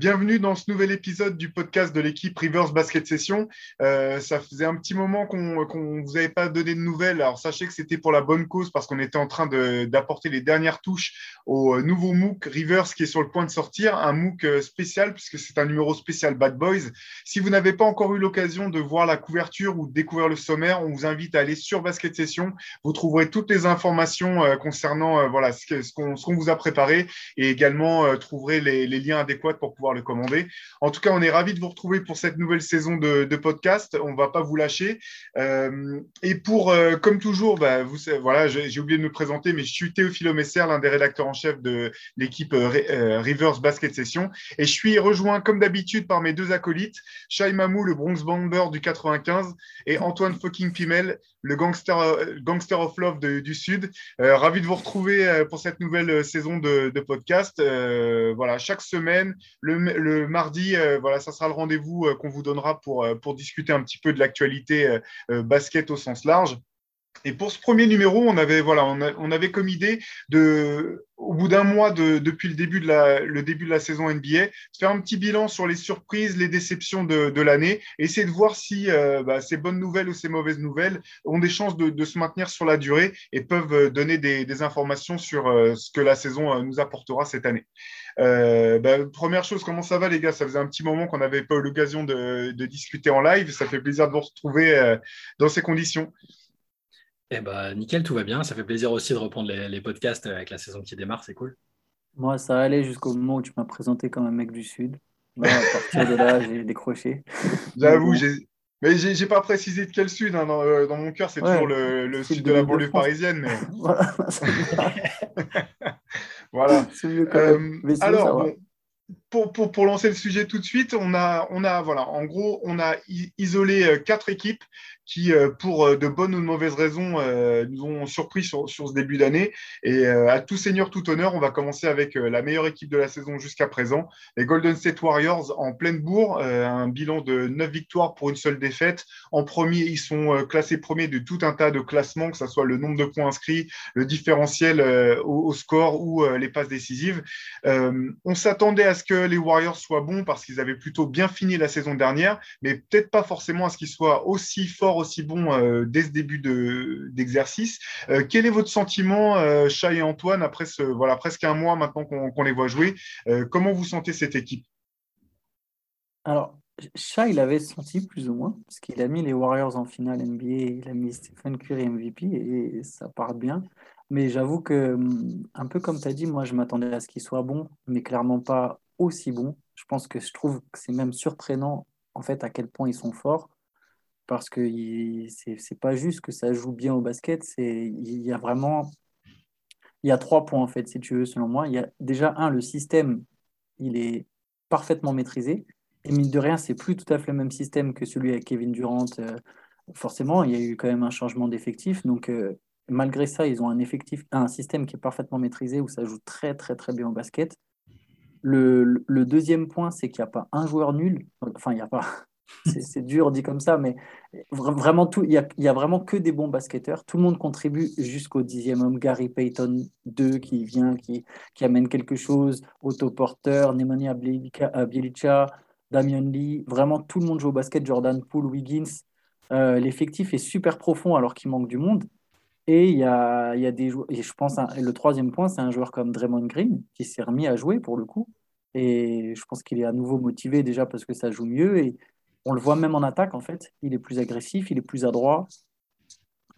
Bienvenue dans ce nouvel épisode du podcast de l'équipe Rivers Basket Session. Euh, ça faisait un petit moment qu'on ne vous avait pas donné de nouvelles. Alors sachez que c'était pour la bonne cause parce qu'on était en train d'apporter les dernières touches au nouveau MOOC Rivers qui est sur le point de sortir, un MOOC euh, spécial puisque c'est un numéro spécial Bad Boys. Si vous n'avez pas encore eu l'occasion de voir la couverture ou de découvrir le sommaire, on vous invite à aller sur Basket Session. Vous trouverez toutes les informations euh, concernant voilà ce qu'on vous a préparé et également trouverez les liens adéquats pour pouvoir le commander. En tout cas, on est ravis de vous retrouver pour cette nouvelle saison de, podcast. On ne va pas vous lâcher. Euh, et pour, euh, comme toujours, bah, j'ai oublié de me présenter, mais je suis Théophile Messer, l'un des rédacteurs en chef de l'équipe euh, Rivers Basket Session. Et je suis rejoint, comme d'habitude, par mes deux acolytes, Shai Mamou, le Bronx Bomber du 95, et Antoine fucking Pimel, le gangster, gangster of love du Sud. ravi de vous retrouver pour cette nouvelle saison de, de podcast. voilà, chaque semaine, le, le mardi, euh, voilà, ça sera le rendez-vous euh, qu'on vous donnera pour, euh, pour discuter un petit peu de l'actualité basket au sens large. Et pour ce premier numéro, on avait, voilà, on, avait comme idée de, au bout d'un mois de, depuis le début, de la, le début de la saison NBA, faire un petit bilan sur les surprises, les déceptions de, de l'année, essayer de voir si bah, ces bonnes nouvelles ou ces mauvaises nouvelles ont des chances de, se maintenir sur la durée et peuvent donner des, des informations sur ce que la saison nous apportera cette année. Euh, bah, première chose, comment ça va les gars? Ça faisait un petit moment qu'on n'avait pas eu l'occasion de, discuter en live. Ça fait plaisir de vous retrouver euh, dans ces conditions. Eh ben, nickel, tout va bien. Ça fait plaisir aussi de reprendre les, podcasts avec la saison qui démarre, c'est cool. Moi, ça allait jusqu'au moment où tu m'as présenté comme un mec du Sud. à partir de là, j'ai décroché. J'avoue, j'ai. Mais j'ai pas précisé de quel sud. Hein. Euh, dans, mon cœur, c'est toujours le, sud de, la banlieue parisienne. Mais... voilà. voilà. alors, pour, pour, pour, lancer le sujet tout de suite, on a, on a, voilà, en gros, on a isolé euh, quatre équipes qui, euh, pour euh, de bonnes ou de mauvaises raisons, nous ont surpris sur, sur ce début d'année. Et à tout seigneur, tout honneur, on va commencer avec la meilleure équipe de la saison jusqu'à présent, les Golden State Warriors en pleine bourre, un bilan de 9 victoires pour une seule défaite. En premier, ils sont classés premiers de tout un tas de classements, que ce soit le nombre de points inscrits, le différentiel au, score ou les passes décisives. on s'attendait à ce que les Warriors soient bons parce qu'ils avaient plutôt bien fini la saison dernière, mais peut-être pas forcément à ce qu'ils soient aussi forts aussi bon euh, dès ce début d'exercice. Euh, quel est votre sentiment, euh, Chat et Antoine, après ce, voilà, presque un mois maintenant qu'on les voit jouer Comment vous sentez cette équipe? Alors, Chat, il avait senti plus ou moins, parce qu'il a mis les Warriors en finale NBA, il a mis Stephen Curry MVP, et ça part bien. Mais j'avoue que, hum, un peu comme tu as dit, moi, je m'attendais à ce qu'il soit bon, mais clairement pas aussi bon. Je pense que je trouve que c'est même surprenant, en fait, à quel point ils sont forts parce que c'est pas juste que ça joue bien au basket, c'est il y a vraiment il y a trois points en fait si tu veux selon moi. Il y a déjà un le système il est parfaitement maîtrisé et mine de rien c'est plus tout à fait le même système que celui avec Kevin Durant. Euh, forcément il y a eu quand même un changement d'effectif donc euh, malgré ça ils ont un effectif un système qui est parfaitement maîtrisé où ça joue très très très bien au basket. Le, deuxième point, c'est qu'il n'y a pas un joueur nul. Enfin, il n'y a pas c'est dur dit comme ça, mais vraiment tout, il y a, vraiment que des bons basketteurs. Tout le monde contribue jusqu'au dixième homme. Gary Payton 2 qui vient, qui, amène quelque chose. Otto Porter, Nemanja Bielica, Damian Lee. Vraiment tout le monde joue au basket. Jordan Poole, Wiggins. Euh, l'effectif est super profond alors qu'il manque du monde. Et il y a, y a des joueurs. Et je pense, le troisième point, c'est un joueur comme Draymond Green qui s'est remis à jouer pour le coup. Et je pense qu'il est à nouveau motivé déjà parce que ça joue mieux. Et on le voit même en attaque, en fait. Il est plus agressif, il est plus adroit.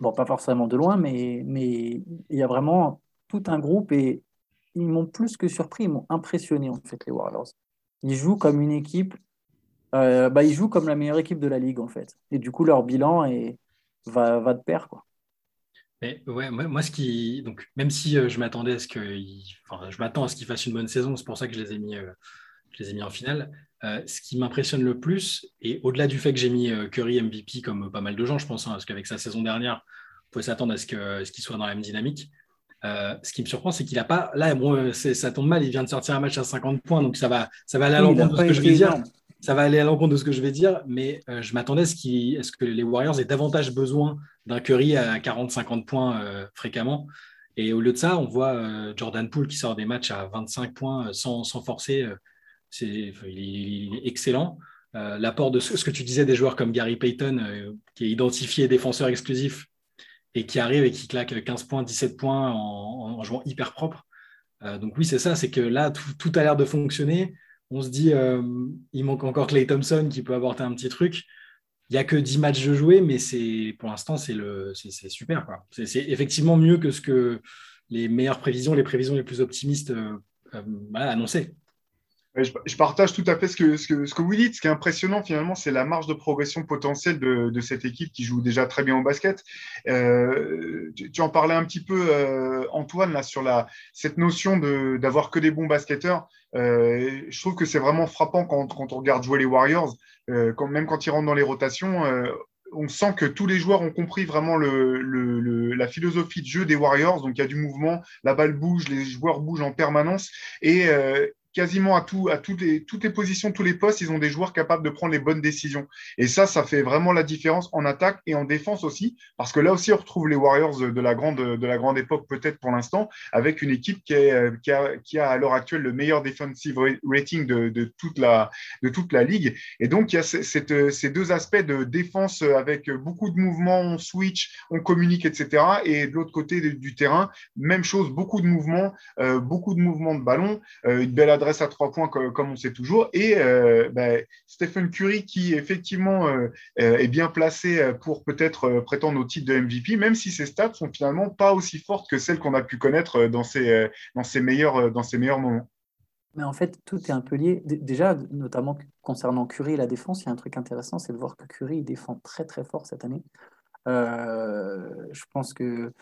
Bon, pas forcément de loin, mais, mais il y a vraiment tout un groupe et ils m'ont plus que surpris, ils m'ont impressionné, en fait, les Warriors. Ils jouent comme une équipe, euh, bah, ils jouent comme la meilleure équipe de la ligue, en fait. Et du coup, leur bilan est, va, va de pair, quoi. Mais ouais, moi, ce qui. Donc, même si euh, je m'attendais à ce que. Enfin, je m'attends à ce qu'ils fassent une bonne saison, c'est pour ça que je les ai mis, euh, je les ai mis en finale. Euh, ce qui m'impressionne le plus, et au-delà du fait que j'ai mis Curry MVP comme pas mal de gens, je pense, hein, parce qu'avec sa saison dernière, on pouvait s'attendre à ce qu'il soit dans la même dynamique. Ce qui me surprend, c'est qu'il n'a pas. Là, bon, ça tombe mal, il vient de sortir un match à 50 points, donc ça va, ça va aller à l'encontre de ce que je vais dire. Ça va aller à l'encontre de ce que je vais dire, mais je m'attendais à ce, que les Warriors aient davantage besoin d'un Curry à 40-50 points fréquemment. Et au lieu de ça, on voit Jordan Poole qui sort des matchs à 25 points sans, sans forcer il, est excellent. L'apport de ce, que tu disais des joueurs comme Gary Payton, qui est identifié défenseur exclusif et qui arrive et qui claque 15 points, 17 points en, jouant hyper propre. donc oui, c'est ça, c'est que là, tout, a l'air de fonctionner. On se dit, il manque encore Clay Thompson qui peut apporter un petit truc. Il n'y a que 10 matchs de jouer, mais c'est pour l'instant, c'est super. C'est effectivement mieux que ce que les meilleures prévisions, les prévisions les plus optimistes euh, euh, annonçaient. Je, partage tout à fait ce que, ce, que, ce que vous dites. Ce qui est impressionnant, finalement, c'est la marge de progression potentielle de, de, cette équipe qui joue déjà très bien au basket. Euh, tu, en parlais un petit peu, Antoine, là, sur la, cette notion d'avoir que des bons basketteurs. je trouve que c'est vraiment frappant quand, quand, on regarde jouer les Warriors. quand, même quand ils rentrent dans les rotations, on sent que tous les joueurs ont compris vraiment le, la philosophie de jeu des Warriors. Donc, il y a du mouvement, la balle bouge, les joueurs bougent en permanence. Et, euh, quasiment à, tout, à toutes, les, toutes les positions, tous les postes, ils ont des joueurs capables de prendre les bonnes décisions. Et ça, ça fait vraiment la différence en attaque et en défense aussi, parce que là aussi, on retrouve les Warriors de la grande, de la grande époque, peut-être pour l'instant, avec une équipe qui, est, qui, a, qui a à l'heure actuelle le meilleur defensive rating de, de, toute la, de toute la ligue. Et donc, il y a ces deux aspects de défense avec beaucoup de mouvements, on switch, on communique, etc. Et de l'autre côté du terrain, même chose, beaucoup de mouvements, euh, beaucoup de mouvements de ballon, euh, une belle adresse à trois points comme, on sait toujours. Et euh, ben, Stephen Curry qui effectivement euh, euh, est bien placé pour peut-être prétendre au titre de MVP, même si ses stats sont finalement pas aussi fortes que celles qu'on a pu connaître dans ses, dans ses, meilleurs, dans ses meilleurs moments. Mais en fait, tout est un peu lié. Déjà, notamment concernant Curry et la défense, il y a un truc intéressant, c'est de voir que Curry défend très très fort cette année. je pense que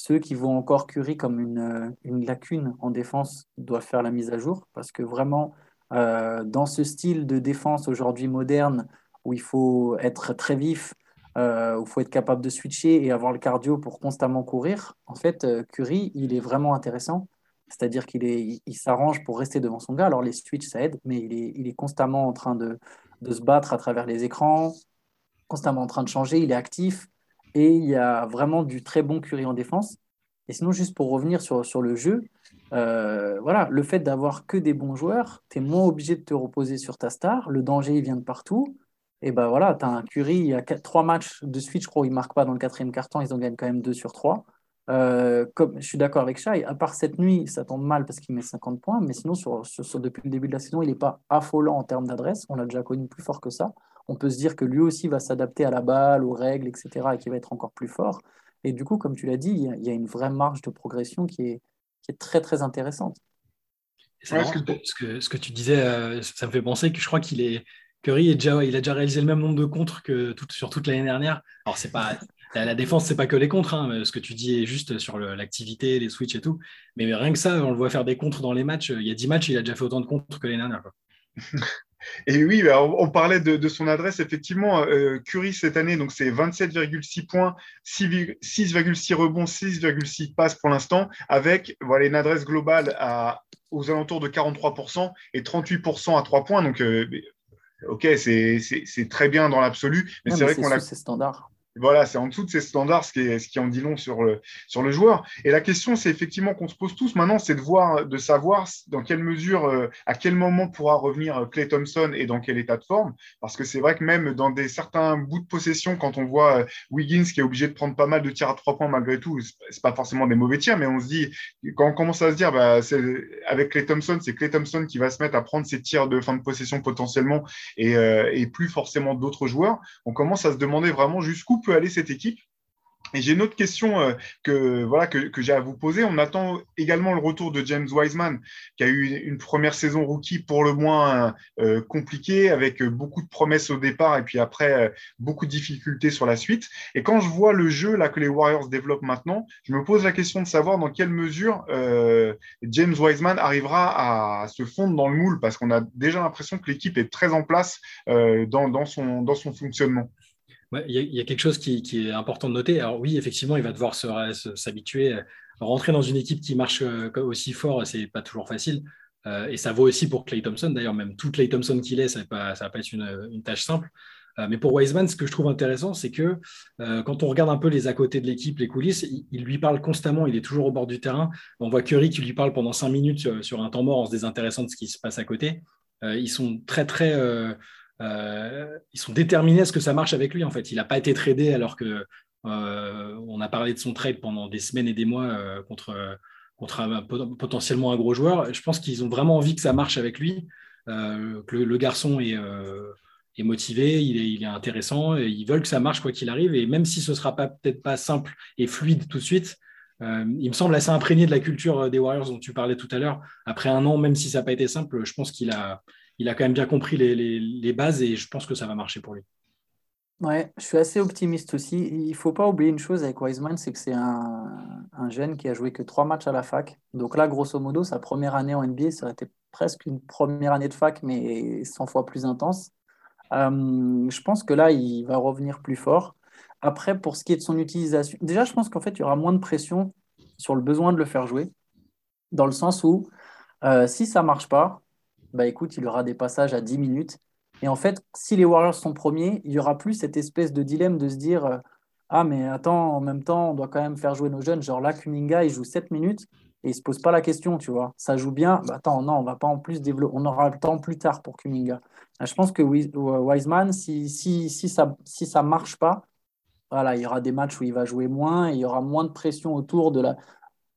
ceux qui voient encore Curry comme une, euh, une, lacune en défense doivent faire la mise à jour parce que vraiment, euh, dans ce style de défense aujourd'hui moderne où il faut être très vif, euh, où il faut être capable de switcher et avoir le cardio pour constamment courir, en fait, Curry, il est vraiment intéressant. C'est-à-dire qu'il il, s'arrange pour rester devant son gars. Alors les switches, ça aide, mais il est, il est constamment en train de, de se battre à travers les écrans, constamment en train de changer, il est actif. Et il y a vraiment du très bon Curry en défense. Et sinon, juste pour revenir sur, sur le jeu, euh, voilà, le fait d'avoir que des bons joueurs, tu es moins obligé de te reposer sur ta star. Le danger, il vient de partout. Et ben voilà, tu as un Curry, il y a trois matchs de suite, je crois, il ne marque pas dans le quatrième carton, ils en gagnent quand même deux sur trois. Euh, comme, je suis d'accord avec Shai, à part cette nuit, ça tombe mal parce qu'il met 50 points, mais sinon, sur, sur, depuis le début de la saison, il n'est pas affolant en termes d'adresse. On l'a déjà connu plus fort que ça on peut se dire que lui aussi va s'adapter à la balle, aux règles, etc., et qu'il va être encore plus fort. Et du coup, comme tu l'as dit, il y, a une vraie marge de progression qui est, très, très intéressante. ce, que, ce, que, tu disais, euh, ça me fait penser que je crois qu'il est. Curry est déjà, il a déjà réalisé le même nombre de contres que sur toute l'année dernière. Alors, c'est pas. La, défense, c'est pas que les contres. Hein, ce que tu dis est juste sur l'activité, les switches et tout. Mais rien que ça, on le voit faire des contres dans les matchs. Il y a 10 matchs, il a déjà fait autant de contres que l'année dernière. Et oui, bah, on, parlait de, son adresse. Effectivement, euh, Curry cette année, donc c'est 27,6 points, 6,6 rebonds, 6,6 passes pour l'instant, avec voilà, une adresse globale à, aux alentours de 43% et 38% à 3 points. Donc, euh, ok, c'est très bien dans l'absolu. Mais c'est vrai qu'on a. C'est standard. Voilà, c'est en dessous de ces standards, ce qui, en dit long sur le, joueur. Et la question, c'est effectivement qu'on se pose tous maintenant, c'est de voir, de savoir dans quelle mesure, euh, à quel moment pourra revenir Clay Thompson et dans quel état de forme. Parce que c'est vrai que même dans des certains bouts de possession, quand on voit euh, Wiggins qui est obligé de prendre pas mal de tirs à trois points malgré tout, c'est pas forcément des mauvais tirs, mais on se dit, quand on commence à se dire, bah, avec Clay Thompson, c'est Clay Thompson qui va se mettre à prendre ses tirs de fin de possession potentiellement et, euh, et plus forcément d'autres joueurs, on commence à se demander vraiment jusqu'où peut aller cette équipe et j'ai une autre question euh, que, voilà, que, j'ai à vous poser. On attend également le retour de James Wiseman, qui a eu une première saison rookie pour le moins euh, compliquée, avec beaucoup de promesses au départ et puis après euh, beaucoup de difficultés sur la suite. Et quand je vois le jeu là, que les Warriors développent maintenant, je me pose la question de savoir dans quelle mesure James Wiseman arrivera à se fondre dans le moule, parce qu'on a déjà l'impression que l'équipe est très en place dans, son, dans son fonctionnement il y, a quelque chose qui, est important de noter. Alors oui, effectivement, il va devoir s'habituer. Rentrer dans une équipe qui marche euh, aussi fort, c'est pas toujours facile. Euh, et ça vaut aussi pour Clay Thompson. D'ailleurs, même tout Clay Thompson qu'il est, ça ne va, pas être une, tâche simple. Euh, mais pour Wiseman, ce que je trouve intéressant, c'est que quand on regarde un peu les à côté de l'équipe, les coulisses, il, lui parle constamment, il est toujours au bord du terrain. On voit Curry qui lui parle pendant cinq minutes sur un temps mort en se désintéressant de ce qui se passe à côté. ils sont très, très. Ils sont déterminés à ce que ça marche avec lui. En fait, il n'a pas été tradé alors que on a parlé de son trade pendant des semaines et des mois contre, contre potentiellement un gros joueur. Je pense qu'ils ont vraiment envie que ça marche avec lui, que le, garçon est, motivé, il est, intéressant, et ils veulent que ça marche quoi qu'il arrive. Et même si ce ne sera peut-être pas simple et fluide tout de suite, euh, il me semble assez imprégné de la culture euh, des Warriors dont tu parlais tout à l'heure. Après un an, même si ça n'a pas été simple, je pense qu'il a, il a quand même bien compris les, bases et je pense que ça va marcher pour lui. Ouais, je suis assez optimiste aussi. Il ne faut pas oublier une chose avec Wiseman, c'est que c'est un, un, jeune qui a joué que trois matchs à la fac. Donc là, grosso modo, sa première année en NBA, ça aurait été presque une première année de fac, mais 100 fois plus intense. Euh, je pense que là, il va revenir plus fort. Après, pour ce qui est de son utilisation, déjà, je pense qu'en fait, il y aura moins de pression sur le besoin de le faire jouer, dans le sens où euh, si ça ne marche pas, bah écoute, il y aura des passages à 10 minutes. Et en fait, si les Warriors sont premiers, il n'y aura plus cette espèce de dilemme de se dire euh, Ah, mais attends, en même temps, on doit quand même faire jouer nos jeunes. Genre là, Kuminga, il joue 7 minutes et il ne se pose pas la question, tu vois. Ça joue bien. Bah, attends, non, on va pas en plus développer. On aura le temps plus tard pour Kuminga. Je pense que Wiseman, si, si, si ça si ça marche pas, voilà, il y aura des matchs où il va jouer moins et il y aura moins de pression autour de la,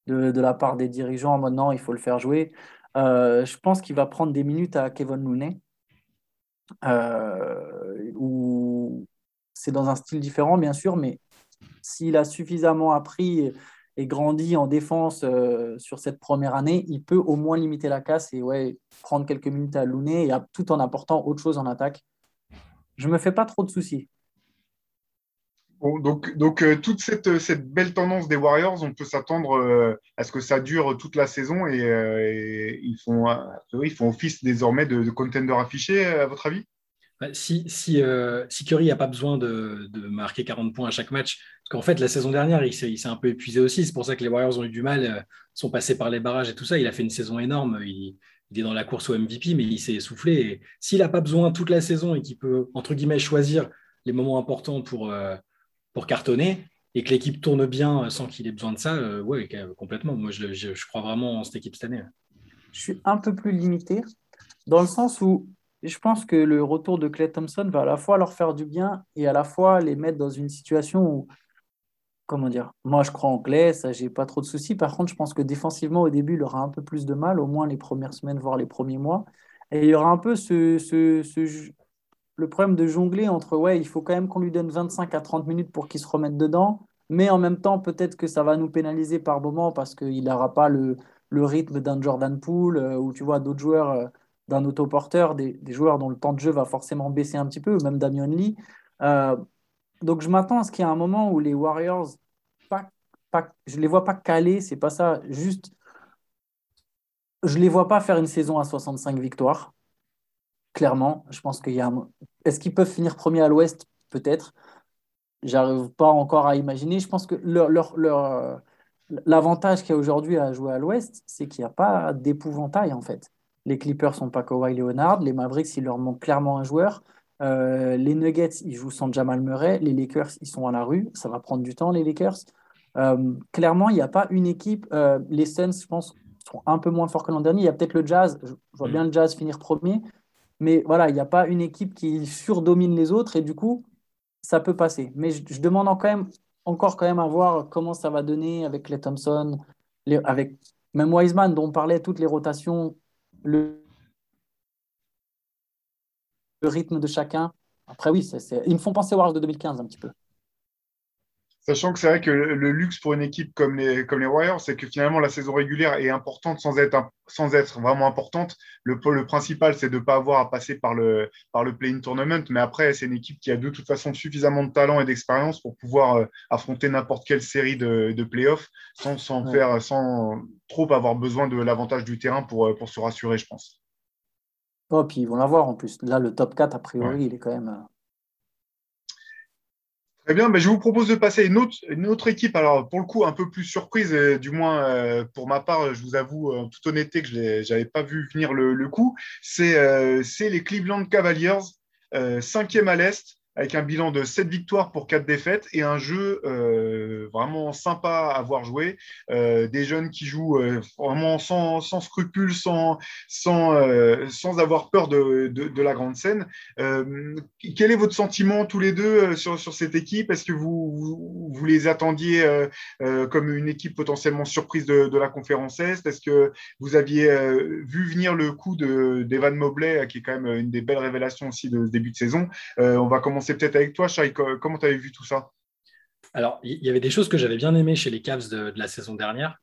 de, de la part des dirigeants Maintenant, il faut le faire jouer. Euh, je pense qu'il va prendre des minutes à Kevin Looney. Euh, où c'est dans un style différent, bien sûr, mais s'il a suffisamment appris et grandi en défense euh, sur cette première année, il peut au moins limiter la casse et ouais, prendre quelques minutes à Looney et tout en apportant autre chose en attaque. Je me fais pas trop de soucis. Donc, euh, toute cette, cette, belle tendance des Warriors, on peut s'attendre euh, à ce que ça dure toute la saison et, ils, font, ils font office désormais de, de contender affiché, à votre avis? Bah, si, Curry n'a pas besoin de, marquer 40 points à chaque match, parce qu'en fait, la saison dernière, il s'est un peu épuisé aussi. C'est pour ça que les Warriors ont eu du mal, euh, sont passés par les barrages et tout ça. Il a fait une saison énorme. Il, est dans la course au MVP, mais il s'est essoufflé. S'il n'a pas besoin toute la saison et qu'il peut, entre guillemets, choisir les moments importants pour, euh, pour cartonner et que l'équipe tourne bien sans qu'il ait besoin de ça, euh, oui, complètement. Moi, je, crois vraiment en cette équipe cette année. Je suis un peu plus limité dans le sens où je pense que le retour de Clay Thompson va à la fois leur faire du bien et à la fois les mettre dans une situation où comment dire, moi je crois en Clay, ça j'ai pas trop de soucis. Par contre, je pense que défensivement au début, il aura un peu plus de mal, au moins les premières semaines, voire les premiers mois. Et il y aura un peu ce, ce, le problème de jongler entre ouais, il faut quand même qu'on lui donne 25 à 30 minutes pour qu'il se remette dedans, mais en même temps, peut-être que ça va nous pénaliser par moment parce qu'il n'aura pas le, le rythme d'un Jordan Poole euh, ou tu vois d'autres joueurs, euh, d'un autoporteur, des, des, joueurs dont le temps de jeu va forcément baisser un petit peu, ou même Damian Lee. Euh, donc je m'attends à ce qu'il y ait un moment où les Warriors, pas, pas, je ne les vois pas caler, c'est pas ça, juste, je ne les vois pas faire une saison à 65 victoires, clairement. Je pense qu'il y a Est-ce qu'ils peuvent finir premier à l'Ouest? Peut-être. J'arrive pas encore à imaginer. Je pense que leur, leur, leur... l'avantage qu'il y a aujourd'hui à jouer à l'Ouest, c'est qu'il n'y a pas d'épouvantail en fait. Les Clippers sont pas Kawhi Leonard, les Mavericks, il leur manque clairement un joueur. Euh, les Nuggets, ils jouent sans Jamal Murray. Les Lakers, ils sont à la rue. Ça va prendre du temps, les Lakers. Euh, clairement, il n'y a pas une équipe. Euh, les Suns, je pense, sont un peu moins forts que l'an dernier. Il y a peut-être le Jazz. Je vois mm. bien le Jazz finir premier. Mais voilà, il n'y a pas une équipe qui surdomine les autres. Et du coup, ça peut passer. Mais je, demande encore quand même à voir comment ça va donner avec les Thompson, avec même Wiseman, dont on parlait, toutes les rotations. Le, le rythme de chacun. Après, oui, ils me font penser aux Warriors de 2015 un petit peu. Sachant que c'est vrai que le luxe pour une équipe comme les, comme les Warriors, c'est que finalement la saison régulière est importante sans être, sans être vraiment importante. Le, le principal, c'est de ne pas avoir à passer par le, par le play-in tournament. Mais après, c'est une équipe qui a de toute façon suffisamment de talent et d'expérience pour pouvoir euh, affronter n'importe quelle série de, de playoffs sans, sans, faire, sans trop avoir besoin de l'avantage du terrain pour, euh, pour se rassurer, je pense. Oh, puis ils vont l'avoir en plus. Là, le top 4, a priori, il est quand même. Euh, Très bien, ben, je vous propose de passer à une autre, équipe, alors pour le coup un peu plus surprise, du moins euh, pour ma part, je vous avoue en toute honnêteté que je n'avais pas vu venir le, coup, c'est euh, les Cleveland Cavaliers, cinquième à l'Est, avec un bilan de 7 victoires pour 4 défaites et un jeu euh, vraiment sympa à voir jouer. Euh, des jeunes qui jouent euh, vraiment sans, scrupules, sans, sans, sans avoir peur de, de, la grande scène. quel est votre sentiment tous les deux sur, sur cette équipe? Est-ce que vous, vous, les attendiez comme une équipe potentiellement surprise de, de la conférence Est? Est-ce que vous aviez vu venir le coup d'Evan Mobley, qui est quand même une des belles révélations aussi de ce début de saison? On va commencer c'est peut-être avec toi, Shai. Comment tu avais vu tout ça? Alors, il y avait des choses que j'avais bien aimées chez les Cavs de, la saison dernière.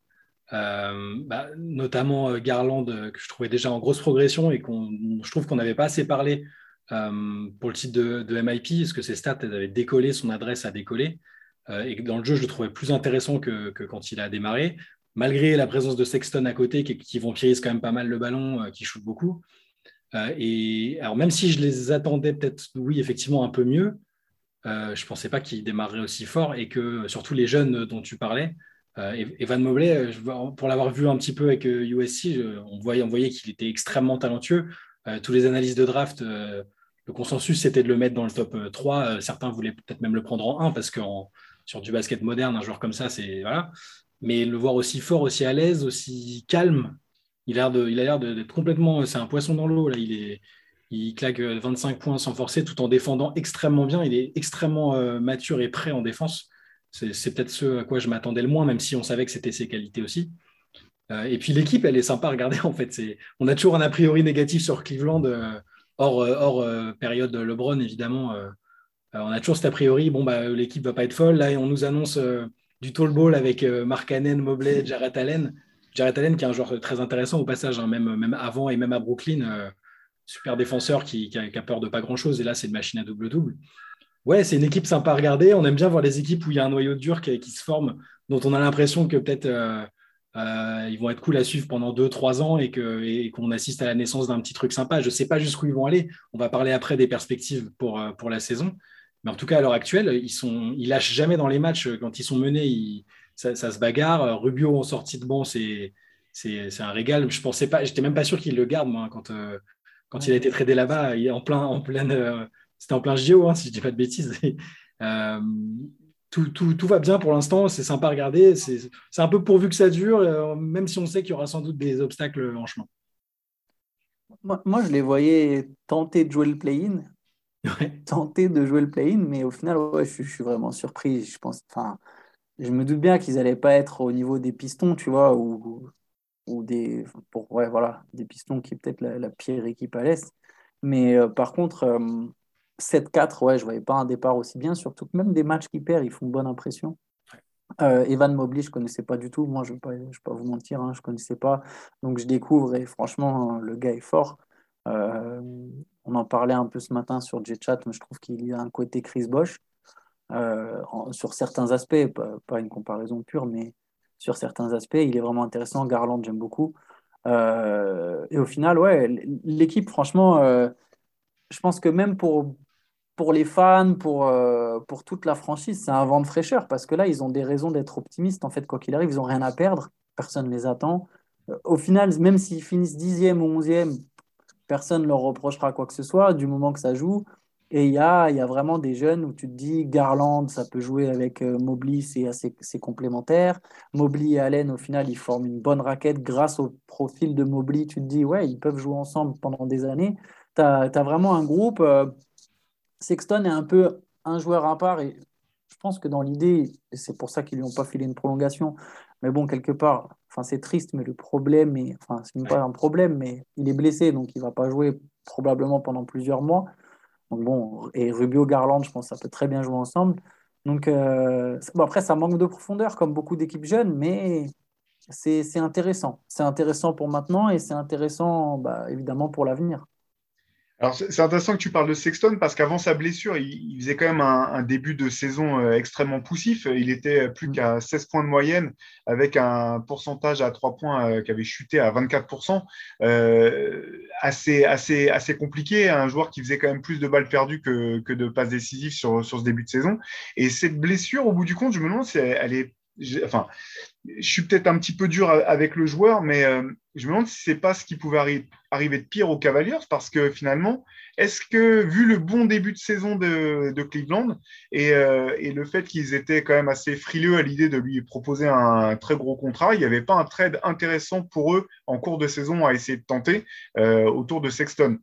Euh, bah, notamment euh, Garland, euh, que je trouvais déjà en grosse progression et qu'on, je trouve qu'on n'avait pas assez parlé pour le titre de, MIP, parce que ses stats avaient décollé, son adresse a décollé. et dans le jeu, je le trouvais plus intéressant que, quand il a démarré, malgré la présence de Sexton à côté, qui, qui vampirise quand même pas mal le ballon, qui shoot beaucoup. Euh, et alors, même si je les attendais peut-être, oui, effectivement, un peu mieux, euh, je ne pensais pas qu'ils démarreraient aussi fort et que surtout les jeunes dont tu parlais, euh, Evan Mobley, pour l'avoir vu un petit peu avec USC, on voyait, on voyait qu'il était extrêmement talentueux. tous les analyses de draft, le consensus c'était de le mettre dans le top 3. certains voulaient peut-être même le prendre en 1 parce que sur du basket moderne, un joueur comme ça, c'est voilà. Mais le voir aussi fort, aussi à l'aise, aussi calme, il a l'air d'être complètement. C'est un poisson dans l'eau. Là. Il, est, il claque 25 points sans forcer tout en défendant extrêmement bien. Il est extrêmement euh, mature et prêt en défense. C'est peut-être ce à quoi je m'attendais le moins, même si on savait que c'était ses qualités aussi. Euh, et puis l'équipe, elle est sympa à regarder en fait. On a toujours un a priori négatif sur Cleveland, euh, hors, hors période LeBron évidemment. on a toujours cet a priori, bon, bah, l'équipe va pas être folle. Là, on nous annonce du tall ball avec Mark Cannon, Mobley, Jarrett Allen. Jared Allen, qui est un joueur très intéressant au passage, hein, même, avant et même à Brooklyn, euh, super défenseur qui, a, peur de pas grand-chose. Et là, c'est une machine à double-double. Ouais, c'est une équipe sympa à regarder. On aime bien voir les équipes où il y a un noyau dur qui, se forme, dont on a l'impression que peut-être euh, euh, ils vont être cool à suivre pendant 2-3 ans et qu'on assiste à la naissance d'un petit truc sympa. Je ne sais pas jusqu'où ils vont aller. On va parler après des perspectives pour, pour la saison. Mais en tout cas, à l'heure actuelle, ils, sont, ils lâchent jamais dans les matchs. Quand ils sont menés, ils, ça, se bagarre. Rubio en sortie de banc, c'est un régal. Je pensais pas, j'étais même pas sûr qu'il le garde moi quand euh, quand il a été tradé là-bas, il est en plein en pleine, euh, c'était en plein JO hein, si je dis pas de bêtises. Euh, tout, tout, tout, va bien pour l'instant, c'est sympa à regarder. C'est un peu pourvu que ça dure, même si on sait qu'il y aura sans doute des obstacles en chemin. Moi, moi je les voyais tenter de jouer le play-in, tenter de jouer le play-in, mais au final, ouais, je, je, suis vraiment surpris. Je pense, enfin, je me doute bien qu'ils n'allaient pas être au niveau des pistons, tu vois, ou, des, pour, voilà, des pistons qui est peut-être la, pire équipe à l'Est. Mais euh, par contre, 7-4, euh, ouais, je ne voyais pas un départ aussi bien, surtout que même des matchs qui perdent, ils font bonne impression. Euh, Evan Mobley, je ne connaissais pas du tout. Moi, je ne vais, pas, vous mentir, hein, je ne connaissais pas. Donc, je découvre et franchement, le gars est fort. on en parlait un peu ce matin sur J-Chat, mais je trouve qu'il y a un côté Chris Bosch. Euh, sur certains aspects, pas, une comparaison pure, mais sur certains aspects, il est vraiment intéressant. Garland, j'aime beaucoup. Euh, et au final, ouais, l'équipe, franchement, euh, je pense que même pour, pour les fans, pour, pour toute la franchise, c'est un vent de fraîcheur parce que là, ils ont des raisons d'être optimistes. En fait, quoi qu'il arrive, ils n'ont rien à perdre. Personne ne les attend. Au final, même s'ils finissent dixième ou onzième, personne ne leur reprochera quoi que ce soit du moment que ça joue. Et il y a, y a vraiment des jeunes où tu te dis, Garland, ça peut jouer avec euh, Mobley, c'est assez complémentaire. Mobley et Allen, au final, ils forment une bonne raquette grâce au profil de Mobley. Tu te dis, ouais, ils peuvent jouer ensemble pendant des années. Tu as, vraiment un groupe. Euh, Sexton est un peu un joueur à part et je pense que dans l'idée, c'est pour ça qu'ils lui ont pas filé une prolongation. Mais bon, quelque part, enfin, c'est triste, mais le problème, est, enfin, c'est pas un problème, mais il est blessé, donc il va pas jouer probablement pendant plusieurs mois. Donc bon, et Rubio Garland, je pense ça peut très bien jouer ensemble. Donc euh, bon, après, ça manque de profondeur comme beaucoup d'équipes jeunes, mais c'est intéressant. C'est intéressant pour maintenant et c'est intéressant bah, évidemment pour l'avenir. Alors, c'est intéressant que tu parles de Sexton parce qu'avant sa blessure, il, faisait quand même un, début de saison euh, extrêmement poussif. Il était plus mm. qu'à 16 points de moyenne avec un pourcentage à 3 points euh, qui avait chuté à 24%. Euh, assez, assez, assez compliqué. Un joueur qui faisait quand même plus de balles perdues que, que de passes décisives sur, sur ce début de saison. Et cette blessure, au bout du compte, je me demande si elle, est. Enfin, je suis peut-être un petit peu dur avec le joueur, mais je me demande si c'est pas ce qui pouvait arriver de pire aux Cavaliers, parce que finalement, est-ce que, vu le bon début de saison de, Cleveland et, et, le fait qu'ils étaient quand même assez frileux à l'idée de lui proposer un, très gros contrat, il n'y avait pas un trade intéressant pour eux en cours de saison à essayer de tenter autour de Sexton?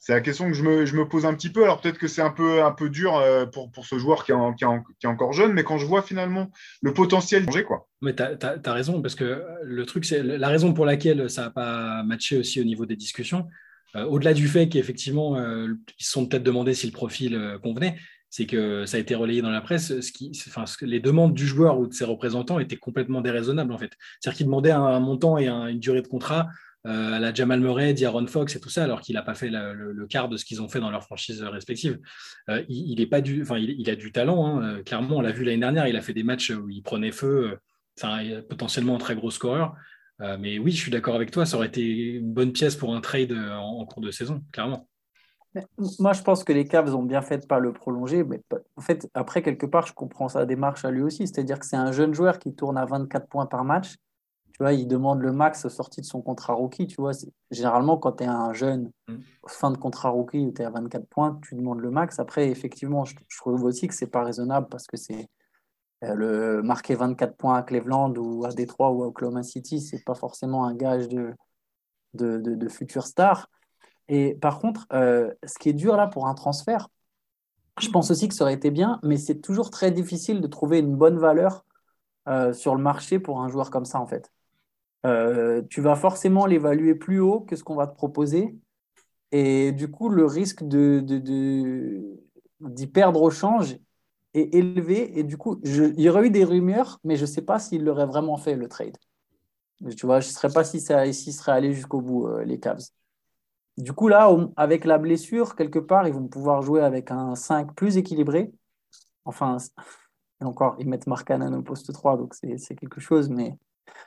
C'est la question que je me, pose un petit peu. Alors peut-être que c'est un peu, dur euh, pour, ce joueur qui est, encore jeune, mais quand je vois finalement le potentiel changer, quoi. Mais tu as, raison, parce que le truc, c'est la raison pour laquelle ça n'a pas matché aussi au niveau des discussions, euh, au-delà du fait qu'effectivement, euh, ils se sont peut-être demandé si le profil convenait, c'est que ça a été relayé dans la presse, les demandes du joueur ou de ses représentants étaient complètement déraisonnables en fait. C'est-à-dire qu'ils demandaient un, montant et une durée de contrat euh, à la Jamal Murray, D'Aaron Fox et tout ça, alors qu'il n'a pas fait le, quart de ce qu'ils ont fait dans leurs franchises respectives. Euh, il, est pas du, il, a du talent, hein. euh, clairement, on l'a vu l'année dernière, il a fait des matchs où il prenait feu, c'est potentiellement un très gros scoreur. mais oui, je suis d'accord avec toi, ça aurait été une bonne pièce pour un trade en, cours de saison, clairement. Moi, je pense que les Cavs ont bien fait de ne pas le prolonger. Mais en fait, après, quelque part, je comprends sa démarche à lui aussi. C'est-à-dire que c'est un jeune joueur qui tourne à 24 points par match il demande le max sorti de son contrat rookie. Tu vois, généralement, quand tu es un jeune, mm. fin de contrat rookie, où tu es à 24 points, tu demandes le max. Après, effectivement, je, trouve aussi que c'est pas raisonnable parce que c'est euh, le marquer 24 points à Cleveland ou à Détroit ou à Oklahoma City, c'est pas forcément un gage de, de, de, future star. Et par contre, euh, ce qui est dur là pour un transfert, je pense aussi que ça aurait été bien, mais c'est toujours très difficile de trouver une bonne valeur euh, sur le marché pour un joueur comme ça, en fait. Euh, tu vas forcément l'évaluer plus haut que ce qu'on va te proposer. Et du coup, le risque d'y perdre au change est élevé. Et du coup, il y aurait eu des rumeurs, mais je ne sais pas s'il l'aurait vraiment fait, le trade. Tu vois, je ne sais pas si ça s'il serait allé jusqu'au bout, euh, les Cavs. Du coup, là, avec la blessure, quelque part, ils vont pouvoir jouer avec un 5 plus équilibré. Enfin, encore, ils mettent Markkanen au poste 3, donc c'est quelque chose, mais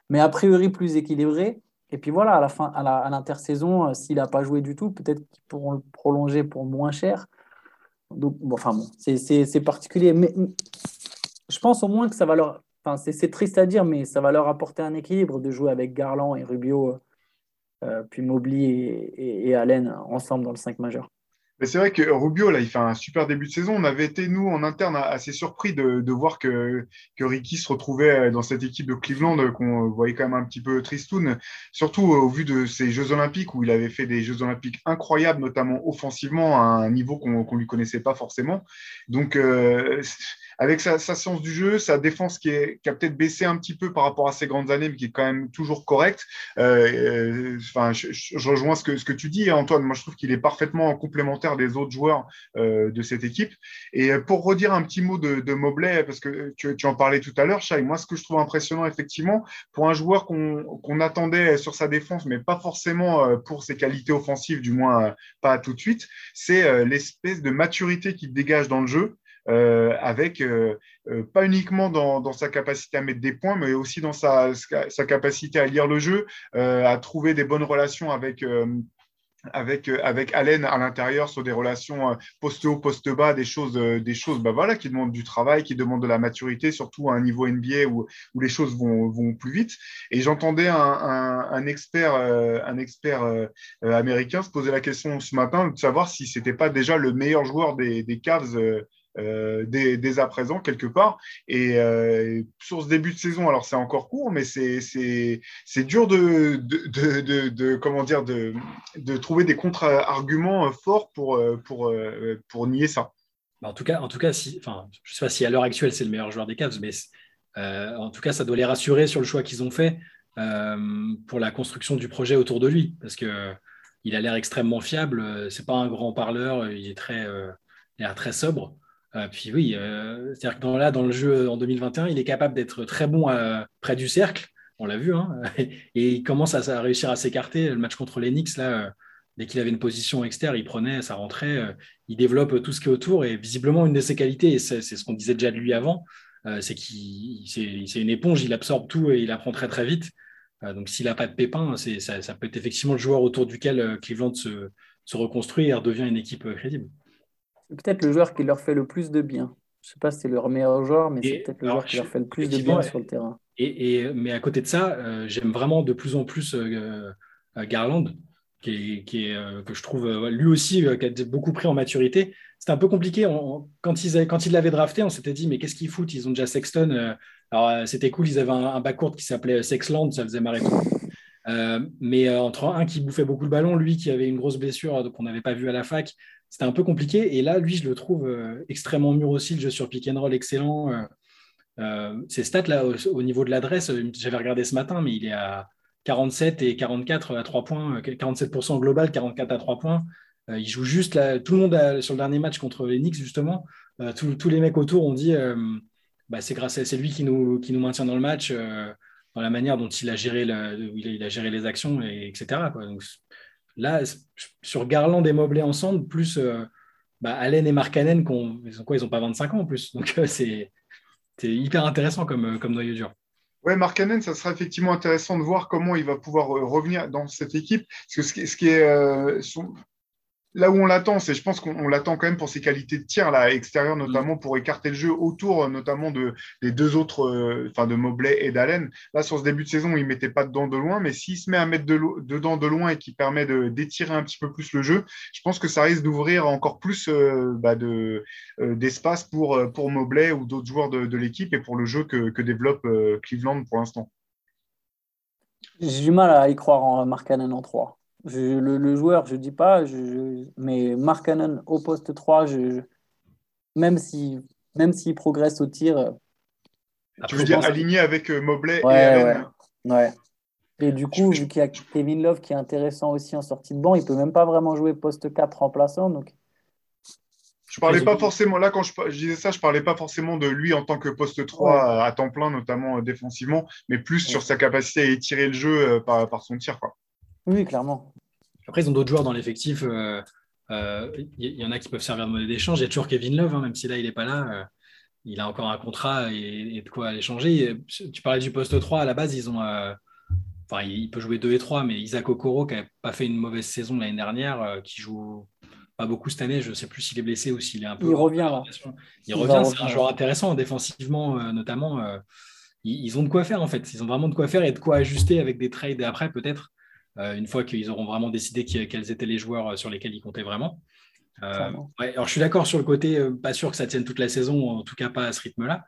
mais a priori plus équilibré. Et puis voilà, à la fin, à l'intersaison, euh, s'il n'a pas joué du tout, peut-être qu'ils pourront le prolonger pour moins cher. Donc, bon, enfin bon, c'est particulier. Mais je pense au moins que ça va leur. Enfin, c'est triste à dire, mais ça va leur apporter un équilibre de jouer avec Garland et Rubio, euh, puis Mobley et, et, Allen ensemble dans le 5 majeur. Mais c'est vrai que Rubio, là, il fait un super début de saison. On avait été, nous, en interne, assez surpris de, voir que, que Ricky se retrouvait dans cette équipe de Cleveland qu'on voyait quand même un petit peu tristoun, surtout au vu de ces Jeux Olympiques où il avait fait des Jeux Olympiques incroyables, notamment offensivement, à un niveau qu'on ne lui connaissait pas forcément. Donc, euh, avec sa, science du jeu, sa défense qui, a peut-être baissé un petit peu par rapport à ses grandes années, mais qui est quand même toujours correcte. Euh, euh, je, rejoins ce que, tu dis, Antoine. Moi, je trouve qu'il est parfaitement complémentaire des autres joueurs euh, de cette équipe. Et pour redire un petit mot de, de Mobley, parce que tu, tu, en parlais tout à l'heure, Chai, moi, ce que je trouve impressionnant, effectivement, pour un joueur qu'on attendait sur sa défense, mais pas forcément pour ses qualités offensives, du moins pas tout de suite, c'est l'espèce de maturité qu'il dégage dans le jeu. Euh, avec euh, euh, pas uniquement dans, sa capacité à mettre des points, mais aussi dans sa, sa capacité à lire le jeu, à trouver des bonnes relations avec avec, Allen à l'intérieur sur des relations poste haut, poste bas, des choses, des choses bah voilà, qui demandent du travail, qui demandent de la maturité, surtout à un niveau NBA où, où les choses vont, vont plus vite. Et j'entendais un, un, expert, un expert américain se poser la question ce matin de savoir si c'était pas déjà le meilleur joueur des, des Cavs euh, dès, à présent quelque part. Et euh, sur ce début de saison, alors c'est encore court, mais c'est dur de, de, de, comment dire de, trouver des contre-arguments forts pour, pour, pour nier ça. Bah, en tout cas, en tout cas si, enfin, je ne sais pas si à l'heure actuelle c'est le meilleur joueur des Cavs, mais euh, en tout cas, ça doit les rassurer sur le choix qu'ils ont fait pour la construction du projet autour de lui, parce que il a l'air extrêmement fiable. C'est pas un grand parleur, il est très, il très sobre. Euh, puis oui, euh, c'est-à-dire que dans, là, dans le jeu en 2021, il est capable d'être très bon près du cercle, on l'a vu, hein, et il commence à, réussir à s'écarter. Le match contre l'Enix, là, euh, dès qu'il avait une position externe, il prenait, ça rentrait, il développe tout ce qui est autour, et visiblement, une de ses qualités, et c'est ce qu'on disait déjà de lui avant, c'est qu'il c'est une éponge, il absorbe tout et il apprend très très vite. donc s'il n'a pas de pépin, ça, ça, peut être effectivement le joueur autour duquel Cleveland se, se reconstruit et redevient une équipe crédible peut-être le joueur qui leur fait le plus de bien. Je sais pas si c'est leur meilleur joueur, mais c'est peut-être le joueur qui leur fait le plus de bien sur le terrain. Et, mais à côté de ça, euh, j'aime vraiment de plus en plus euh, euh, Garland, qui qui est, que je trouve lui aussi qui a beaucoup pris en maturité. C'était un peu compliqué. quand, ils quand ils l'avaient drafté, on s'était dit, mais qu'est-ce qu'ils foutent? Ils ont déjà Sexton. alors, c'était cool, ils avaient un, un backcourt qui s'appelait Sexland, ça faisait marrer mais entre un qui bouffait beaucoup le ballon, lui qui avait une grosse blessure qu'on n'avait pas vu à la fac, c'était un peu compliqué. Et là, lui, je le trouve extrêmement mûr aussi, le jeu sur pick and roll excellent. Euh, ces stats là au, niveau de l'adresse, euh, j'avais regardé ce matin, mais il est à 47 et 44 à 3 points, 47% global, 44 à 3 points. Euh, il joue juste là, tout le monde sur le dernier match contre les Knicks justement. tous les mecs autour ont dit bah, c'est grâce c'est lui qui nous maintient dans le match, dans la manière dont il a géré, il a, géré les actions, et, etc. là, sur Garland et Mobley ensemble, plus bah, Allen et Markkanen, ils quoi Ils n'ont pas 25 ans en plus. Donc c'est c'est hyper intéressant comme, euh, comme noyau dur. Ouais, Mark Cannon, ça sera effectivement intéressant de voir comment il va pouvoir euh, revenir dans cette équipe. Parce que ce qui, est, euh, là où on l'attend, c'est je pense qu'on l'attend quand même pour ses qualités de tir là extérieur notamment pour écarter le jeu autour notamment de des deux autres, euh, enfin de Mobley et d'Allen. Là sur ce début de saison, il mettait pas dedans de loin, mais s'il se met à mettre de dedans de loin et qui permet de d'étirer un petit peu plus le jeu, je pense que ça risque d'ouvrir encore plus euh, bah, de euh, d'espace pour pour Mobley ou d'autres joueurs de, de l'équipe et pour le jeu que, que développe Cleveland pour l'instant. J'ai du mal à y croire en Mark en 3 le, joueur, je ne dis pas, je, mais Mark Cannon au poste 3, je, même s'il même s'il progresse au tir. Euh, tu veux dire aligné avec euh, Mobley et Allen ouais, Et du coup, vu qu'il y a Kevin Love qui est intéressant aussi en sortie de banc, il ne peut même pas vraiment jouer poste 4 remplaçant. Donc... Je parlais pas forcément, là, quand je, disais ça, je parlais pas forcément de lui en tant que poste 3 à temps plein, notamment euh, défensivement, mais plus sur sa capacité à étirer le jeu par, par son tir. Quoi. Oui, clairement. Après, ils ont d'autres joueurs dans l'effectif. Il euh, euh, y, en a qui peuvent servir de monnaie d'échange. Il y a toujours Kevin Love, hein, même si là, il n'est pas là. Euh, il a encore un contrat et, de quoi l'échanger. Tu parlais du poste 3. À la base, ils ont. Enfin, il peut jouer 2 et 3, mais Isaac Okoro, qui n'a pas fait une mauvaise saison l'année dernière, qui joue pas beaucoup cette année. Je ne sais plus s'il est blessé ou s'il est un peu. Il revient. Il, revient. C'est un joueur intéressant, défensivement notamment. ils, ont de quoi faire en fait. Ils ont vraiment de quoi faire et de quoi ajuster avec des trades après peut-être. Euh, une fois qu'ils auront vraiment décidé quels étaient les joueurs euh, sur lesquels ils comptaient vraiment. Euh, alors je suis d'accord sur le côté, pas sûr que ça tienne toute la saison, en tout cas pas à ce rythme-là,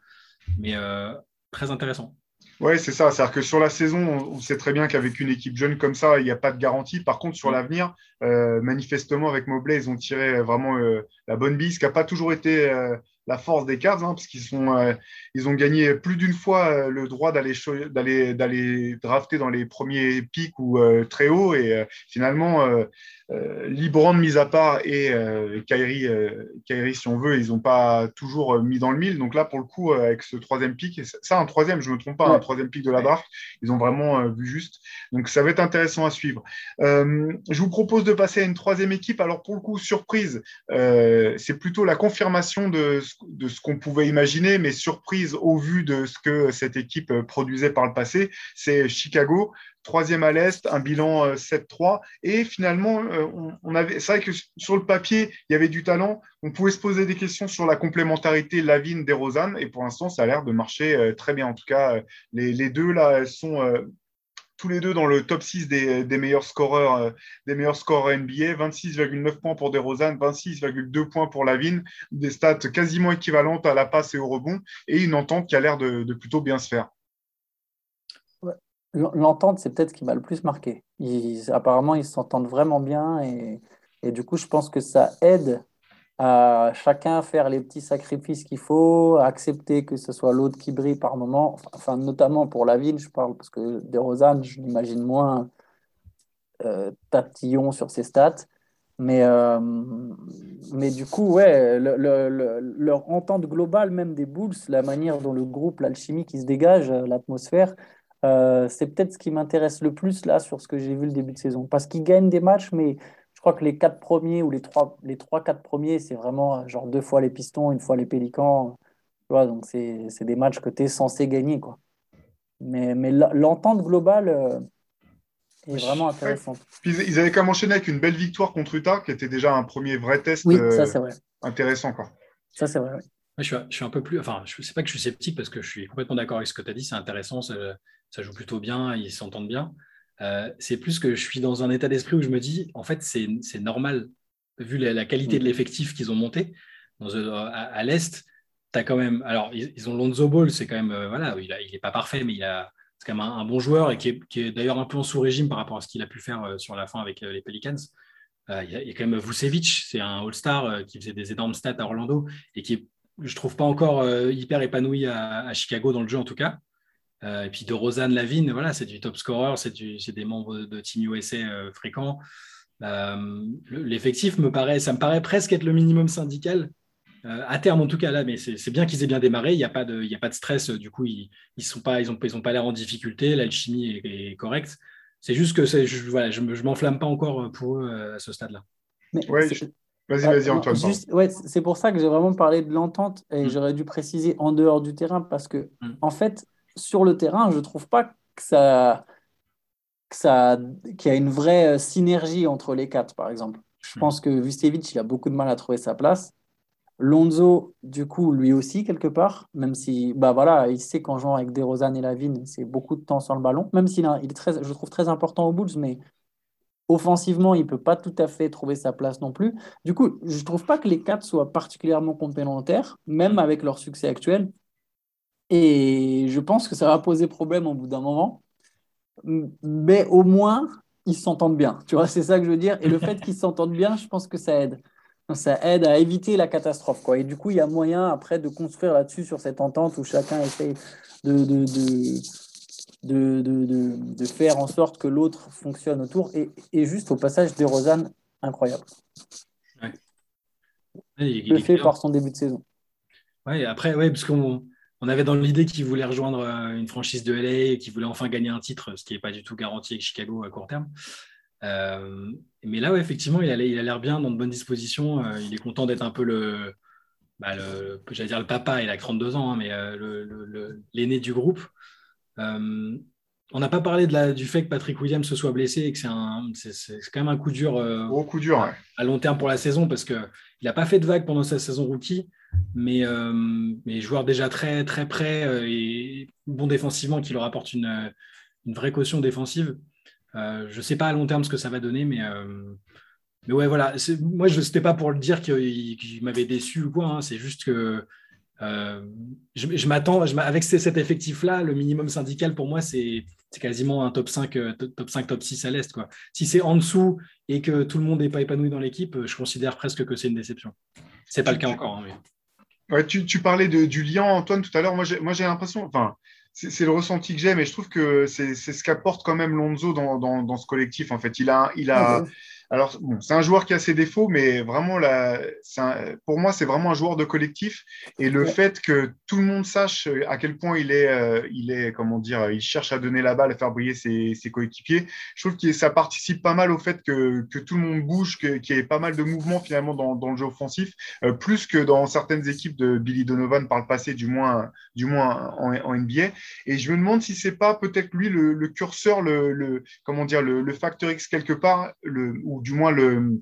mais très intéressant. Oui, c'est ça. C'est-à-dire que sur la saison, on sait très bien qu'avec une équipe jeune comme ça, il n'y a pas de garantie. Par contre, sur mm. l'avenir, manifestement, avec Mobley, ils ont tiré vraiment la bonne bise, qui n'a pas toujours été la force des Cavs, hein, parce qu'ils sont, euh, ils ont gagné plus d'une fois euh, le droit d'aller, d'aller, d'aller drafter dans les premiers pics ou euh, très haut. Et finalement, euh, Libran mis à part et euh, Kairi, euh, Kairi, si on veut, ils n'ont pas toujours mis dans le mille. Donc là, pour le coup, avec ce troisième pic, ça, un troisième, je ne me trompe pas, un troisième pic de la draft, ils ont vraiment vu juste. Donc ça va être intéressant à suivre. je vous propose de passer à une troisième équipe. Alors pour le coup, surprise, c'est plutôt la confirmation de, de ce qu'on pouvait imaginer, mais surprise au vu de ce que cette équipe produisait par le passé. C'est Chicago troisième à l'Est, un bilan 7-3. Euh, Et finalement, euh, on, avait, c'est vrai que sur le papier, il y avait du talent. On pouvait se poser des questions sur la complémentarité Lavine des Rosanne. Et pour l'instant, ça a l'air de marcher euh, très bien. En tout cas, les, deux là sont tous les deux dans le top 6 des, meilleurs scoreurs des meilleurs scoreurs NBA, 26,9 points pour DeRozan, 26,2 points pour Lavine, des stats quasiment équivalentes à la passe et au rebond, et une entente qui a l'air de plutôt bien se faire. L'entente, c'est peut-être ce qui m'a le plus marqué. apparemment, ils s'entendent vraiment bien et, du coup, je pense que ça aide à chacun faire les petits sacrifices qu'il faut, à accepter que ce soit l'autre qui brille par moment, enfin, notamment pour la ville, je parle, parce que De Rosanne, je l'imagine moins euh, sur ses stats. Mais, euh, mais du coup, ouais, leur entente globale, même des Bulls, la manière dont le groupe, l'alchimie qui se dégage, l'atmosphère, euh, c'est peut-être ce qui m'intéresse le plus là sur ce que j'ai vu le début de saison. Parce qu'ils gagnent des matchs, mais je crois que les quatre premiers ou les trois, les trois, quatre premiers, c'est vraiment euh, genre deux fois les Pistons, une fois les Pélicans. Tu vois, donc c'est des matchs que tu es censé gagner. Quoi. Mais, mais l'entente globale euh, est vraiment intéressante. ils avaient quand même enchaîné avec une belle victoire contre Utah, qui était déjà un premier vrai test intéressant. Quoi. Ça, c'est vrai. Je, suis, je, suis, un peu plus. Enfin, je sais pas que je suis sceptique parce que je suis complètement d'accord avec ce que tu as dit. C'est intéressant, ça, ça, joue plutôt bien, ils s'entendent bien. Euh, c'est plus que je suis dans un état d'esprit où je me dis, en fait, c'est normal, vu la, qualité de mm. l'effectif qu'ils ont monté euh, à, l'Est. Tu as quand même. Alors, ils, ont Lonzo Ball, c'est quand même. Euh, voilà, il n'est pas parfait, mais il a. C'est quand même un, bon joueur et qui est, qui est d'ailleurs un peu en sous-régime par rapport à ce qu'il a pu faire sur la fin avec les Pelicans. il, y a, quand même Vucevic, c'est un All-Star qui faisait des énormes stats à Orlando et qui est, je trouve pas encore hyper épanoui à, Chicago dans le jeu en tout cas. Euh, et puis de Rosanne Lavigne, voilà, c'est du top scorer, c'est des membres de Team USA euh, fréquents. Euh, l'effectif me paraît, ça me paraît presque être le minimum syndical à terme en tout cas là, mais c'est bien qu'ils aient bien démarré. Il n'y a pas de, il a pas de stress. Du coup, ils, ils sont pas, ils ont, ils ont pas l'air en difficulté. L'alchimie est, correcte. C'est juste que je, voilà, je, je m'enflamme pas encore pour eux à ce stade-là. Vas-y, vas-y, Antoine. Ouais, c'est pour ça que j'ai vraiment parlé de l'entente et mm. j'aurais dû préciser en dehors du terrain parce que, mm. en fait, sur le terrain, je ne trouve pas que ça, ça, qu'il y a une vraie euh, synergie entre les quatre, par exemple. Je hmm. pense que Vucevic, il a beaucoup de mal à trouver sa place. Lonzo, du coup, lui aussi, quelque part, même si, bah voilà, il sait qu'en jouant avec DeRozan et Lavigne, c'est beaucoup de temps sans le ballon, même s'il il est très, je trouve très important aux Bulls, mais offensivement, il ne peut pas tout à fait trouver sa place non plus. Du coup, je ne trouve pas que les quatre soient particulièrement complémentaires, même avec leur succès actuel. Et je pense que ça va poser problème au bout d'un moment. Mais au moins, ils s'entendent bien. Tu vois, c'est ça que je veux dire. Et le fait qu'ils s'entendent bien, je pense que ça aide. Ça aide à éviter la catastrophe. Quoi. Et du coup, il y a moyen après de construire là-dessus sur cette entente où chacun de, de, de, de faire en sorte que l'autre fonctionne autour. Et, et, juste au passage des Rosanne, incroyable. Ouais. le fait par son début de saison. Oui, après, ouais, parce qu'on on avait dans l'idée qu'il voulait rejoindre euh, une franchise de LA et qu'il voulait enfin gagner un titre, ce qui n'est pas du tout garanti avec Chicago à court terme. Euh, mais là, effectivement, il a, il a l'air bien, dans de bonnes dispositions. Euh, il est content d'être un peu le, bah, j'allais dire le papa, il a 32 ans, hein, mais l'aîné du groupe. On n'a pas parlé de la, du fait que Patrick Williams se soit blessé et que c'est, quand même un coup dur, coup dur à long terme pour la saison parce qu'il n'a pas fait de vague pendant sa saison rookie mais, euh, mais joueur déjà très, très près euh, et bon défensivement qui leur apporte une, une vraie caution défensive. Euh, je ne sais pas à long terme ce que ça va donner, mais, mais ouais, voilà. Moi, je n'étais pas pour le dire qu'il m'avait déçu ou quoi. Hein. c'est juste que je, je m'attends, avec cet effectif-là, le minimum syndical pour moi, c'est quasiment un top 5, top 5, top 6 à l'Est. Si c'est en dessous et que tout le monde n'est pas épanoui dans l'équipe, je considère presque que c'est une déception. C'est pas le cas encore. Hein, mais tu, parlais de, du lien, Antoine, tout à l'heure. Moi, j'ai l'impression, enfin, c'est le ressenti que j'ai, mais je trouve que c'est ce qu'apporte quand même Lonzo dans, dans, ce collectif. En fait, il a, il a, ah alors, bon, c'est un joueur qui a ses défauts, mais vraiment, là, pour moi, c'est vraiment un joueur de collectif. Et le fait que tout le monde sache à quel point il est, euh, il est, comment dire, il cherche à donner la balle, à faire briller ses, coéquipiers, je trouve que ça participe pas mal au fait que, tout le monde bouge, qu'il y ait pas mal de mouvements finalement dans, le jeu offensif, euh, plus que dans certaines équipes de Billy Donovan par le passé, du moins, du moins en, NBA. Et je me demande si c'est pas peut-être lui le, curseur, le, comment dire, le, facteur X quelque part, le, ou du moins le,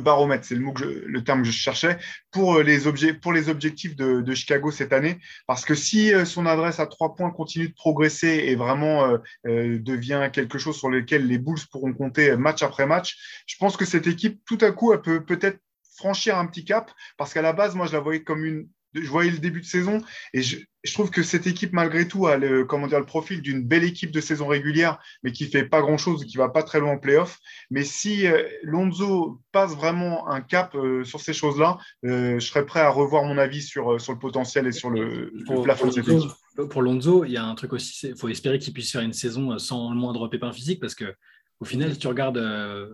baromètre, c'est le, le terme que je cherchais, pour euh, les, pour les objectifs de, Chicago cette année. Parce que si euh, son adresse à trois points continue de progresser et vraiment euh, devient quelque chose sur lequel les Bulls pourront compter match après match, je pense que cette équipe, tout à coup, elle peut peut-être franchir un petit cap. Parce qu'à la base, moi, je la voyais comme une, je voyais le début de saison et je, trouve que cette équipe, malgré tout, a le, comment dire, le profil d'une belle équipe de saison régulière, mais qui fait pas grand-chose, qui va pas très loin en playoff. Mais si euh, Lonzo passe vraiment un cap euh, sur ces choses-là, euh, je serais prêt à revoir mon avis sur, sur le potentiel et sur le, plafond de cette équipe. Pour Lonzo, il y a un truc aussi, il faut espérer qu'il puisse faire une saison sans le moindre pépin physique, parce que au final, si tu regardes,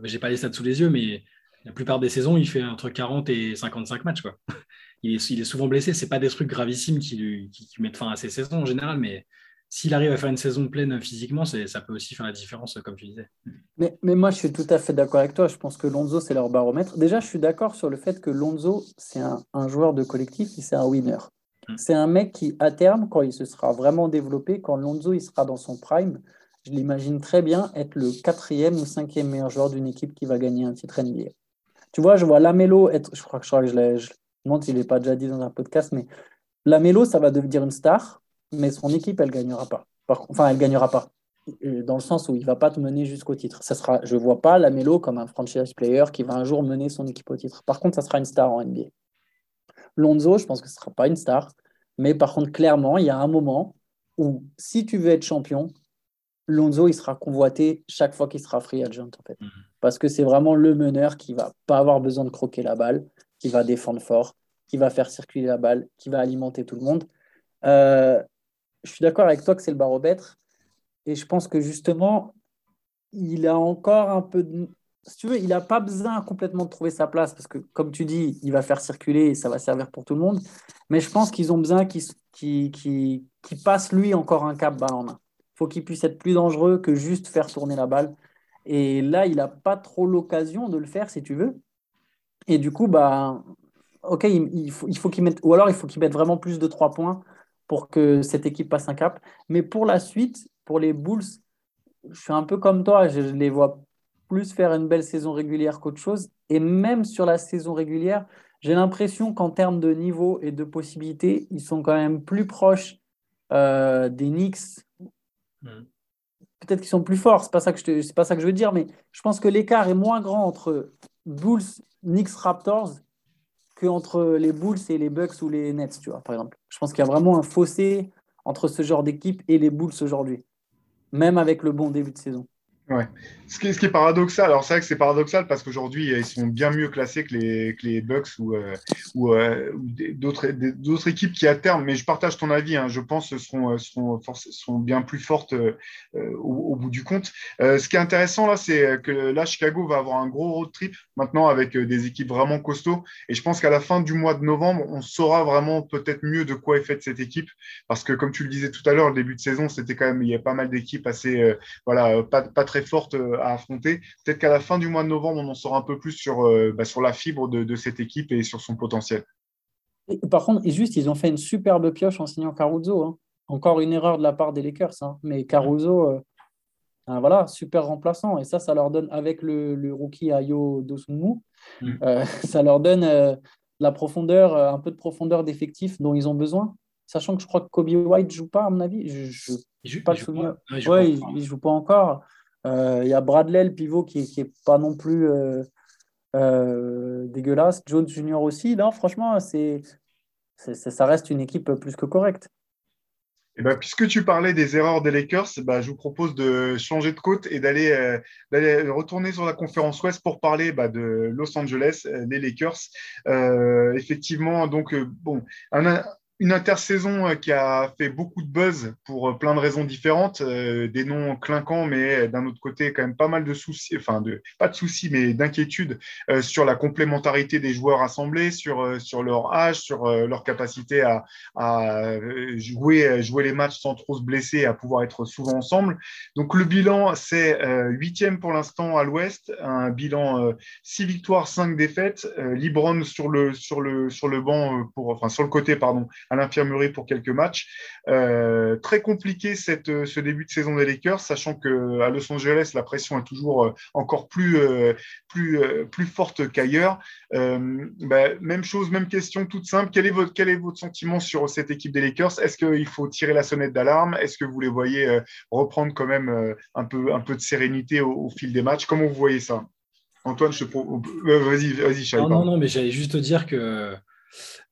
j'ai pas les stats sous les yeux, mais la plupart des saisons, il fait entre 40 et 55 matchs. Quoi il est, souvent blessé. Ce pas des trucs gravissimes qui, lui, mettent fin à ses saisons en général, mais s'il arrive à faire une saison pleine physiquement, ça peut aussi faire la différence, comme tu disais. Mais, moi, je suis tout à fait d'accord avec toi. Je pense que Lonzo, c'est leur baromètre. Déjà, je suis d'accord sur le fait que Lonzo, c'est un, joueur de collectif, c'est un winner. Hmm. C'est un mec qui, à terme, quand il se sera vraiment développé, quand Lonzo il sera dans son prime, je l'imagine très bien être le quatrième ou cinquième meilleur joueur d'une équipe qui va gagner un titre NBA. Tu vois, je vois Lamelo être, je crois que je, je, me demande s'il n'est pas déjà dit dans un podcast, mais la Mélo, ça va devenir une star, mais son équipe, elle ne gagnera pas. Enfin, elle ne gagnera pas. Dans le sens où il ne va pas te mener jusqu'au titre. Ça sera, je ne vois pas la Mélo comme un franchise player qui va un jour mener son équipe au titre. Par contre, ça sera une star en NBA. Lonzo, je pense que ce ne sera pas une star. Mais par contre, clairement, il y a un moment où si tu veux être champion, Lonzo, il sera convoité chaque fois qu'il sera free agent, en fait. Mhm. Parce que c'est vraiment le meneur qui va pas avoir besoin de croquer la balle, qui va défendre fort, qui va faire circuler la balle, qui va alimenter tout le monde. Euh, je suis d'accord avec toi que c'est le baromètre. Et je pense que justement, il a encore un peu de... Si tu veux, il n'a pas besoin complètement de trouver sa place parce que, comme tu dis, il va faire circuler et ça va servir pour tout le monde. Mais je pense qu'ils ont besoin qu'il qui passe lui encore un cap balle en main. Il faut qu'il puisse être plus dangereux que juste faire tourner la balle. Et là, il n'a pas trop l'occasion de le faire, si tu veux. Et du coup, bah, ok, il, faut, il faut qu'il mette, ou alors il faut qu'il mette vraiment plus de trois points pour que cette équipe passe un cap. Mais pour la suite, pour les Bulls, je suis un peu comme toi, je les vois plus faire une belle saison régulière qu'autre chose. Et même sur la saison régulière, j'ai l'impression qu'en termes de niveau et de possibilités, ils sont quand même plus proches euh, des Knicks. Hmm. Peut-être qu'ils sont plus forts, c'est pas ça que je pas ça que je veux dire, mais je pense que l'écart est moins grand entre Bulls, Knicks, Raptors que entre les Bulls et les Bucks ou les Nets, tu vois, par exemple. Je pense qu'il y a vraiment un fossé entre ce genre d'équipe et les Bulls aujourd'hui même avec le bon début de saison. Ouais. Ce qui, est, paradoxal, alors c'est vrai que c'est paradoxal parce qu'aujourd'hui, ils sont bien mieux classés que les, que les Bucks ou, euh, ou, euh, d'autres équipes qui, à terme, mais je partage ton avis, hein, je pense, seront, seront, seront bien plus fortes euh, au, bout du compte. ce qui est intéressant là, c'est que là, Chicago va avoir un gros road trip maintenant avec des équipes vraiment costauds. Et je pense qu'à la fin du mois de novembre, on saura vraiment peut-être mieux de quoi est faite cette équipe parce que, comme tu le disais tout à l'heure, le début de saison, c'était quand même, il y a pas mal d'équipes assez, voilà, pas, pas très fortes à affronter. Peut-être qu'à la fin du mois de novembre, on en saura un peu plus sur, euh, bah, sur la fibre de, cette équipe et sur son potentiel. par contre, juste, ils ont fait une superbe pioche en signant Caruso. Hein. Encore une erreur de la part des Lakers. Hein. Mais Caruso, euh, voilà, super remplaçant. Et ça, ça leur donne, avec le, rookie Ayo Dosunmu, mm. euh, ça leur donne la profondeur, un peu de profondeur d'effectif dont ils ont besoin. Sachant que je crois que Kobe White joue pas, à mon avis. Je, il joue pas, il joue pas encore. Euh, il y a Bradley, le pivot, qui n'est pas non plus euh, euh, dégueulasse. Jones Junior aussi. Non, franchement, c'est, ça reste une équipe plus que correcte. Eh ben, puisque tu parlais des erreurs des Lakers, bah, je vous propose de changer de côte et d'aller retourner sur la conférence Ouest pour parler bah, de Los Angeles, des Lakers. effectivement, donc bon, un, une intersaison euh, qui a fait beaucoup de buzz pour euh, plein de raisons différentes, euh, des noms clinquants, mais d'un autre côté, quand même pas mal de soucis, enfin, pas de soucis, mais d'inquiétudes sur la complémentarité des joueurs assemblés, sur, leur âge, sur leur capacité à, jouer, les matchs sans trop se blesser, à pouvoir être souvent ensemble. Donc, le bilan, c'est huitième pour l'instant à l'Ouest, un bilan six victoires, cinq défaites. Libron sur le, banc, sur le côté, pardon, à l'infirmerie pour quelques matchs. Euh, très compliqué cette, euh, ce début de saison des Lakers, sachant qu'à Los Angeles, la pression est toujours euh, encore plus, plus, plus forte qu'ailleurs. Bah, même chose, même question toute simple. Quel est votre, quel est votre sentiment sur cette équipe des Lakers? Est-ce qu'il faut tirer la sonnette d'alarme? Est-ce que vous les voyez reprendre quand même un peu, un peu de sérénité au, fil des matchs? Comment vous voyez ça? Antoine, je te... vas-y, vas-y, Non, non, non, mais j'allais juste te dire que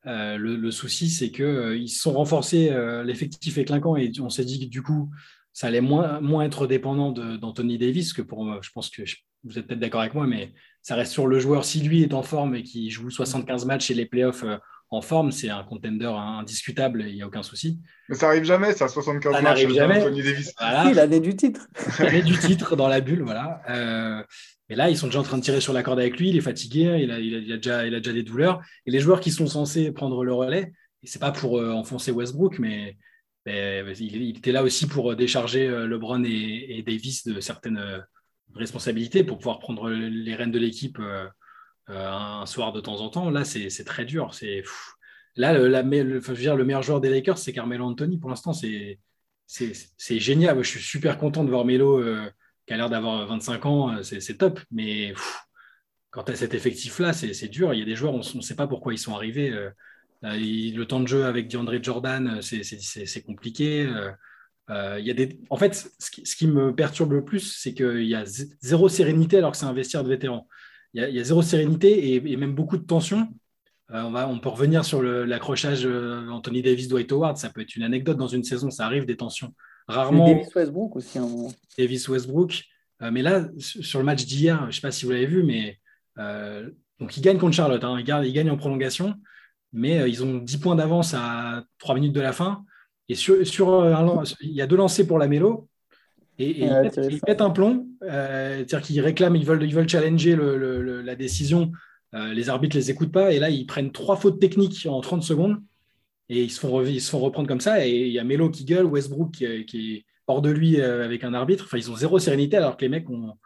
euh, le, souci, c'est qu'ils euh, sont renforcés, euh, l'effectif est clinquant et on s'est dit que du coup, ça allait moins, moins être dépendant d'Anthony Davis, que pour moi, je pense que vous êtes peut-être d'accord avec moi, mais ça reste sur le joueur. Si lui est en forme et qu'il joue 75 matchs et les playoffs en forme, c'est un contender indiscutable, il n'y a aucun souci. Mais ça arrive jamais, ça, 75 ça matchs jamais. Anthony Davis. Voilà. l'année du titre. l'année du titre dans la bulle, voilà. Et là, ils sont déjà en train de tirer sur la corde avec lui, il est fatigué, il a, il a, déjà, il a déjà des douleurs. Et les joueurs qui sont censés prendre le relais, et c'est pas pour euh, enfoncer Westbrook, mais, il, était là aussi pour décharger euh, LeBron et, Davis de certaines euh, responsabilités pour pouvoir prendre les rênes de l'équipe un soir de temps en temps. Là, c'est très dur. C'est là le, meilleur joueur des Lakers, c'est Carmelo Anthony. Pour l'instant, c'est génial. je suis super content de voir Melo qui a l'air d'avoir 25 ans, euh, c'est top. Mais quand tu as cet effectif-là, c'est dur. Il y a des joueurs, on ne sait pas pourquoi ils sont arrivés. Euh, le temps de jeu avec DeAndre Jordan, c'est compliqué. il y a des... En fait, ce qui, me perturbe le plus, c'est qu'il y a zéro sérénité alors que c'est un vestiaire de vétérans. Il y, a, zéro sérénité et, même beaucoup de tension. on, va, on peut revenir sur l'accrochage Anthony Davis-Dwight Howard. Ça peut être une anecdote dans une saison, ça arrive des tensions. Rarement. Davis Westbrook aussi. Davis Westbrook. Euh, mais là, sur le match d'hier, je ne sais pas si vous l'avez vu, mais euh, donc ils gagnent contre Charlotte. Hein, ils, gagnent en prolongation, mais euh, ils ont 10 points d'avance à 3 minutes de la fin. Et sur, sur il y a deux lancers pour la Mélo. Et, ils, mettent un plomb, c'est-à-dire qu'ils réclament, ils veulent, ils veulent challenger la décision. les arbitres ne les écoutent pas. Et là, ils prennent trois fautes techniques en 30 secondes. Et ils se font, ils se font reprendre comme ça. Et il y a Melo qui gueule, Westbrook qui, qui est hors de lui euh, avec un arbitre. Enfin, ils ont zéro sérénité alors que les mecs ont,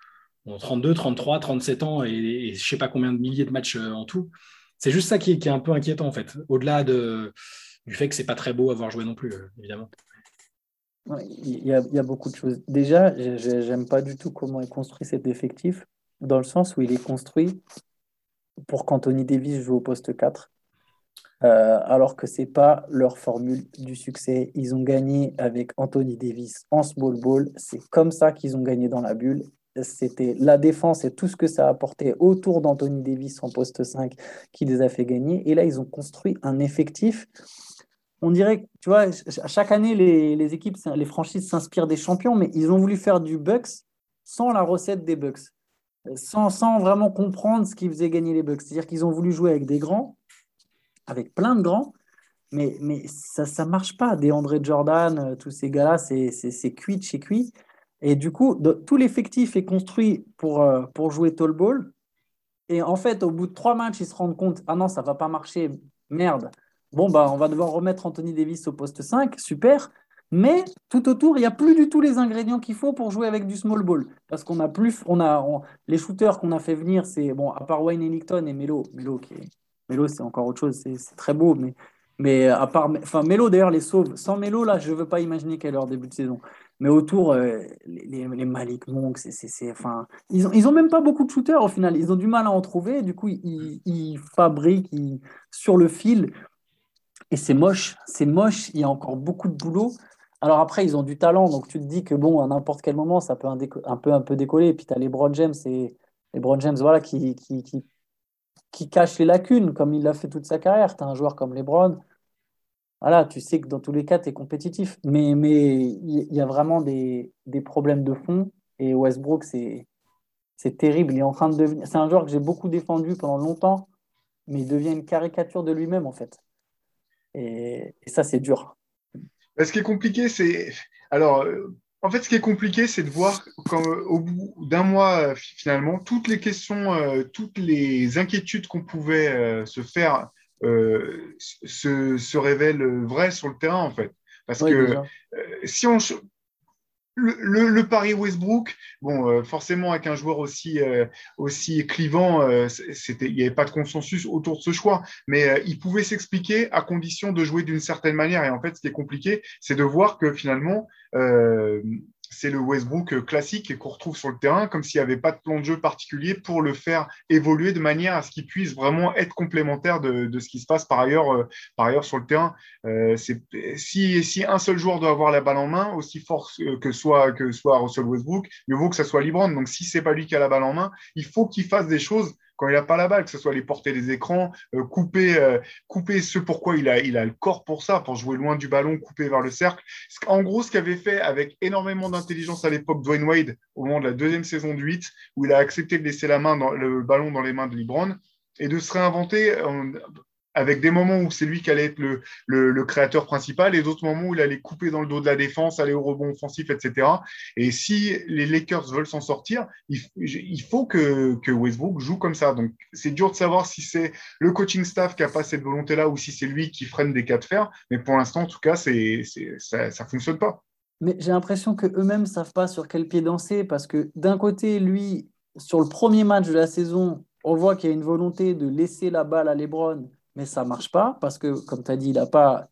32, 33, 37 ans et, je je sais pas combien de milliers de matchs euh, en tout. C'est juste ça qui est, un peu inquiétant en fait, au-delà de, du fait que c'est pas très beau à voir jouer non plus, euh, évidemment. Il y, a, beaucoup de choses. Déjà, j'aime pas du tout comment est construit cet effectif, dans le sens où il est construit pour qu'Anthony Davis joue au poste 4. Euh, alors que ce n'est pas leur formule du succès. Ils ont gagné avec Anthony Davis en small ball. C'est comme ça qu'ils ont gagné dans la bulle. C'était la défense et tout ce que ça a apporté autour d'Anthony Davis en poste 5 qui les a fait gagner. Et là, ils ont construit un effectif. On dirait, tu vois, chaque année, les, équipes, les franchises s'inspirent des champions, mais ils ont voulu faire du Bucks sans la recette des Bucks, sans, sans vraiment comprendre ce qui faisait gagner les Bucks. C'est-à-dire qu'ils ont voulu jouer avec des grands, avec plein de grands, mais, mais ça ne marche pas. Des André Jordan, euh, tous ces gars-là, c'est cuit de chez cuit. Et du coup, tout l'effectif est construit pour, euh, pour jouer tall ball. Et en fait, au bout de trois matchs, ils se rendent compte Ah non, ça ne va pas marcher, merde. Bon, bah, on va devoir remettre Anthony Davis au poste 5, super. Mais tout autour, il n'y a plus du tout les ingrédients qu'il faut pour jouer avec du small ball. Parce qu'on a plus, on a, les shooters qu'on a fait venir, c'est, bon, à part Wayne Ellington et Melo, Melo Melo, c'est encore autre chose, c'est très beau, mais, mais à part. Enfin, Melo, d'ailleurs, les sauve. Sans Melo, là, je ne veux pas imaginer quel est leur début de saison. Mais autour, euh, les, Malik Monk, c'est, enfin, ils n'ont ils ont même pas beaucoup de shooters au final. Ils ont du mal à en trouver. Du coup, ils, ils fabriquent sur le fil. Et c'est moche. C'est moche. Il y a encore beaucoup de boulot. Alors après, ils ont du talent. Donc tu te dis que, bon, à n'importe quel moment, ça peut un, peu, décoller. Et puis tu as les Broad James les voilà, qui, qui, qui qui cache les lacunes, comme il l'a fait toute sa carrière. Tu as un joueur comme LeBron, voilà, tu sais que dans tous les cas, tu es compétitif. Mais il y, a vraiment des, problèmes de fond. Et Westbrook, c'est terrible. Il devenir. C'est un joueur que j'ai beaucoup défendu pendant longtemps, mais il devient une caricature de lui-même, en fait. Et, et ça, c'est dur. Ce qui est compliqué, c'est. Alors, en fait, ce qui est compliqué, c'est de voir qu'au bout d'un mois, euh, finalement, toutes les questions, euh, toutes les inquiétudes qu'on pouvait euh, se faire se, révèlent vraies sur le terrain, en fait. Parce que si on, le, le, Paris Westbrook, bon, forcément avec un joueur aussi aussi clivant, c'était, il n'y avait pas de consensus autour de ce choix, mais il pouvait s'expliquer à condition de jouer d'une certaine manière. Et en fait, ce qui est compliqué, c'est de voir que finalement, euh, c'est le Westbrook classique qu'on retrouve sur le terrain, comme s'il n'y avait pas de plan de jeu particulier pour le faire évoluer de manière à ce qu'il puisse vraiment être complémentaire de, ce qui se passe par ailleurs, euh, par ailleurs sur le terrain. Euh, si, si, un seul joueur doit avoir la balle en main, aussi fort que soit, que soit Russell Westbrook, mieux vaut que ça soit LeBron. Donc si c'est pas lui qui a la balle en main, il faut qu'il fasse des choses il n'a pas la balle, que ce soit les porter des écrans, euh, couper, euh, couper ce pourquoi il a, il a le corps pour ça, pour jouer loin du ballon, couper vers le cercle. En gros, ce qu'avait fait avec énormément d'intelligence à l'époque Dwayne Wade au moment de la deuxième saison du 8, où il a accepté de laisser le ballon dans les mains de LeBron, et de se réinventer avec des moments où c'est lui qui allait être le, créateur principal et d'autres moments où il allait couper dans le dos de la défense, aller au rebond offensif, etc. Et si les Lakers veulent s'en sortir, il, faut que, que, Westbrook joue comme ça. Donc c'est dur de savoir si c'est le coaching staff qui n'a pas cette volonté-là ou si c'est lui qui freine des cas de fer. Mais pour l'instant, en tout cas, ça ne fonctionne pas. Mais j'ai l'impression qu'eux-mêmes ne savent pas sur quel pied danser parce que d'un côté, lui, sur le premier match de la saison, on voit qu'il y a une volonté de laisser la balle à LeBron mais ça marche pas parce que, comme tu as dit, il n'a pas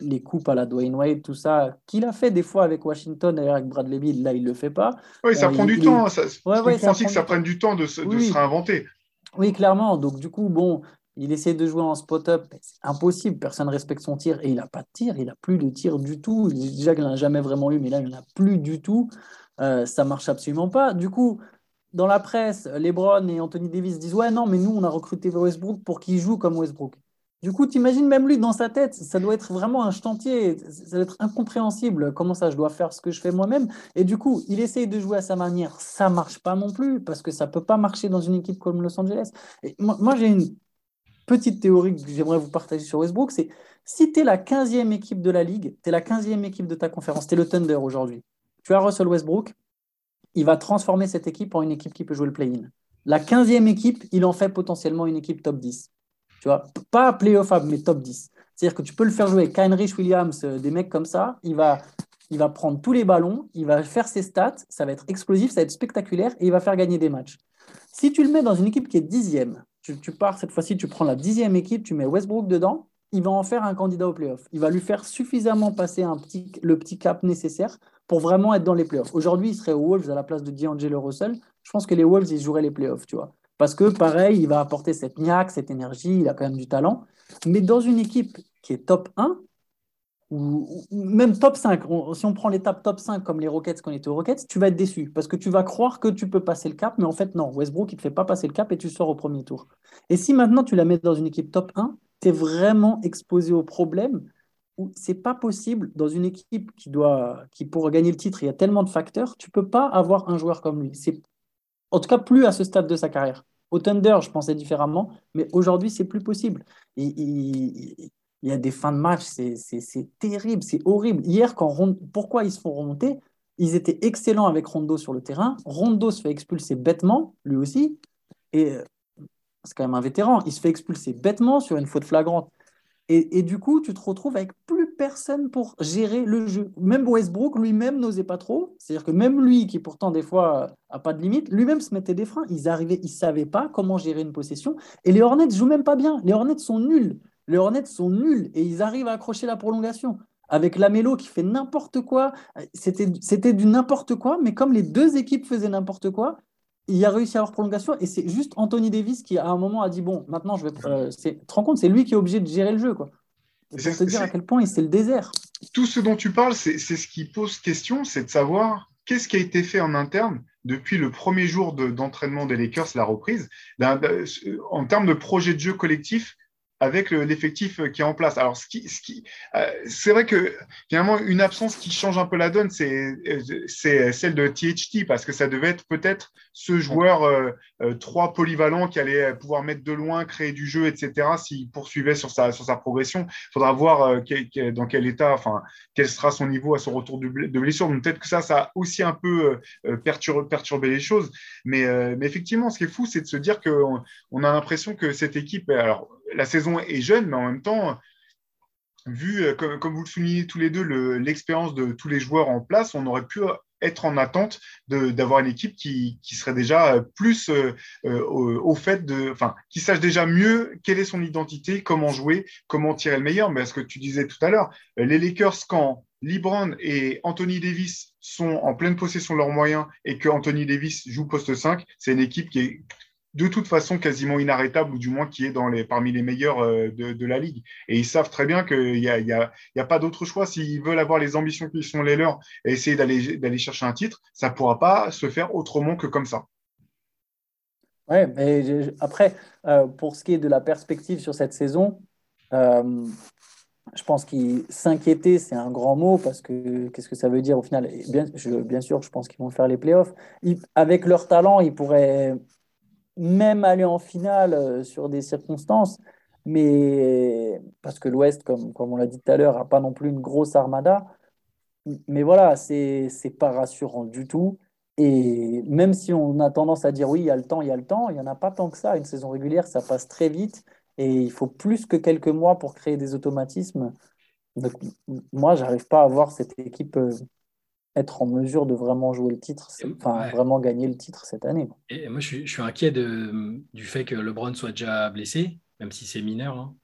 les coupes à la Dwayne Wade, tout ça, qu'il a fait des fois avec Washington et avec Bradley Bill, là, il ne le fait pas. Oui, ça prend du temps. Ça, ouais, ouais, ça que ça prenne du temps de se, de se réinventer. Oui, clairement. Donc, du coup, bon, il essaie de jouer en spot-up. C'est impossible. Personne ne respecte son tir. Et il n'a pas de tir. Il n'a plus de tir du tout. Déjà qu'il n'en a jamais vraiment eu, mais là, il n'en a plus du tout. Euh, ça marche absolument pas. Du coup, dans la presse, LeBron et Anthony Davis disent Ouais, non, mais nous, on a recruté Westbrook pour qu'il joue comme Westbrook. Du coup, tu imagines même lui dans sa tête, ça doit être vraiment un chantier, ça doit être incompréhensible. Comment ça, je dois faire ce que je fais moi-même Et du coup, il essaye de jouer à sa manière. Ça marche pas non plus parce que ça peut pas marcher dans une équipe comme Los Angeles. Et moi, j'ai une petite théorie que j'aimerais vous partager sur Westbrook c'est si tu es la 15e équipe de la ligue, tu es la 15e équipe de ta conférence, tu es le Thunder aujourd'hui. Tu as Russell Westbrook, il va transformer cette équipe en une équipe qui peut jouer le play-in. La 15e équipe, il en fait potentiellement une équipe top 10. Tu vois, pas playoff, mais top 10. C'est-à-dire que tu peux le faire jouer avec Heinrich Williams, euh, des mecs comme ça. Il va, il va prendre tous les ballons, il va faire ses stats, ça va être explosif, ça va être spectaculaire et il va faire gagner des matchs. Si tu le mets dans une équipe qui est dixième, tu, tu pars cette fois-ci, tu prends la dixième équipe, tu mets Westbrook dedans, il va en faire un candidat au playoff. Il va lui faire suffisamment passer le petit cap nécessaire pour vraiment être dans les playoffs. Aujourd'hui, il serait aux Wolves à la place de D'Angelo Russell. Je pense que les Wolves, ils joueraient les playoffs, tu vois. Parce que, pareil, il va apporter cette niaque, cette énergie, il a quand même du talent. Mais dans une équipe qui est top 1, ou, même top 5, si on prend l'étape top 5 comme les Rockets quand on était aux Rockets, tu vas être déçu parce que tu vas croire que tu peux passer le cap, mais en fait, non. Westbrook, il ne te fait pas passer le cap et tu sors au premier tour. Et si maintenant tu la mets dans une équipe top 1, tu es vraiment exposé au problème c'est pas possible dans une équipe qui doit, qui pour gagner le titre, il y a tellement de facteurs, tu peux pas avoir un joueur comme lui. C'est en tout cas plus à ce stade de sa carrière. Au Thunder, je pensais différemment, mais aujourd'hui, c'est plus possible. Il, y a des fins de match, c'est terrible, c'est horrible. Hier, quand pourquoi ils se font remonter? Ils étaient excellents avec Rondo sur le terrain. Rondo se fait expulser bêtement, lui aussi. Et euh, c'est quand même un vétéran. Il se fait expulser bêtement sur une faute flagrante. Et, du coup, tu te retrouves avec plus personne pour gérer le jeu. Même Westbrook lui-même n'osait pas trop. C'est-à-dire que même lui, qui pourtant des fois a pas de limite, lui-même se mettait des freins. Ils arrivaient, ils savaient pas comment gérer une possession. Et les Hornets jouent même pas bien. Les Hornets sont nuls. Les Hornets sont nuls et ils arrivent à accrocher la prolongation. Avec Lamelo qui fait n'importe quoi, c'était du n'importe quoi, mais comme les deux équipes faisaient n'importe quoi, il a réussi à avoir prolongation et c'est juste Anthony Davis qui à un moment a dit bon maintenant je vais euh, tu te rends compte c'est lui qui est obligé de gérer le jeu quoi. Pour te dire à quel point c'est le désert. Tout ce dont tu parles c'est ce qui pose question c'est de savoir qu'est-ce qui a été fait en interne depuis le premier jour d'entraînement des Lakers la reprise en termes de projet de jeu collectif avec l'effectif qui est en place. Alors, ce qui, ce qui, euh, c'est vrai que finalement, une absence qui change un peu la donne, c'est, c'est celle de THT, parce que ça devait être peut-être ce joueur euh, euh, trois polyvalent qui allait pouvoir mettre de loin, créer du jeu, etc. S'il poursuivait sur sa, sur sa progression, il faudra voir dans quel état, enfin, quel sera son niveau à son retour de, blessure. Donc, peut-être que ça, ça a aussi un peu perturbé, perturbé les choses. Mais, mais effectivement, ce qui est fou, c'est de se dire qu'on on a l'impression que cette équipe, alors, la saison est jeune, mais en même temps, vu, euh, comme, vous le soulignez tous les deux, l'expérience de tous les joueurs en place, on aurait pu être en attente d'avoir une équipe qui, serait déjà plus euh, euh, au, fait de, enfin, qui sache déjà mieux quelle est son identité, comment jouer, comment tirer le meilleur. Mais ce que tu disais tout à l'heure, les Lakers, quand LeBron et Anthony Davis sont en pleine possession de leurs moyens et que Anthony Davis joue poste 5, c'est une équipe qui est de toute façon quasiment inarrêtable, ou du moins qui est dans les, parmi les meilleurs euh, de, la ligue. Et ils savent très bien qu'il n'y a, a, pas d'autre choix. S'ils veulent avoir les ambitions qui sont les leurs et essayer d'aller chercher un titre, ça ne pourra pas se faire autrement que comme ça. Ouais, mais après, euh, pour ce qui est de la perspective sur cette saison, euh, je pense qu'il s'inquiéter, c'est un grand mot parce que qu'est-ce que ça veut dire au final? Bien, bien sûr, je pense qu'ils vont faire les playoffs. avec leur talent, ils pourraient même aller en finale euh, sur des circonstances, mais parce que l'Ouest, comme, comme on l'a dit tout à l'heure, n'a pas non plus une grosse armada. Mais voilà, c'est pas rassurant du tout. Et même si on a tendance à dire oui, il y a le temps, il y a le temps, il n'y en a pas tant que ça. Une saison régulière, ça passe très vite et il faut plus que quelques mois pour créer des automatismes. Donc, moi, j'arrive pas à voir cette équipe euh, être en mesure de vraiment jouer le titre, enfin vraiment gagner le titre cette année. Et moi, je suis, inquiet de, du fait que LeBron soit déjà blessé, même si c'est mineur, hein,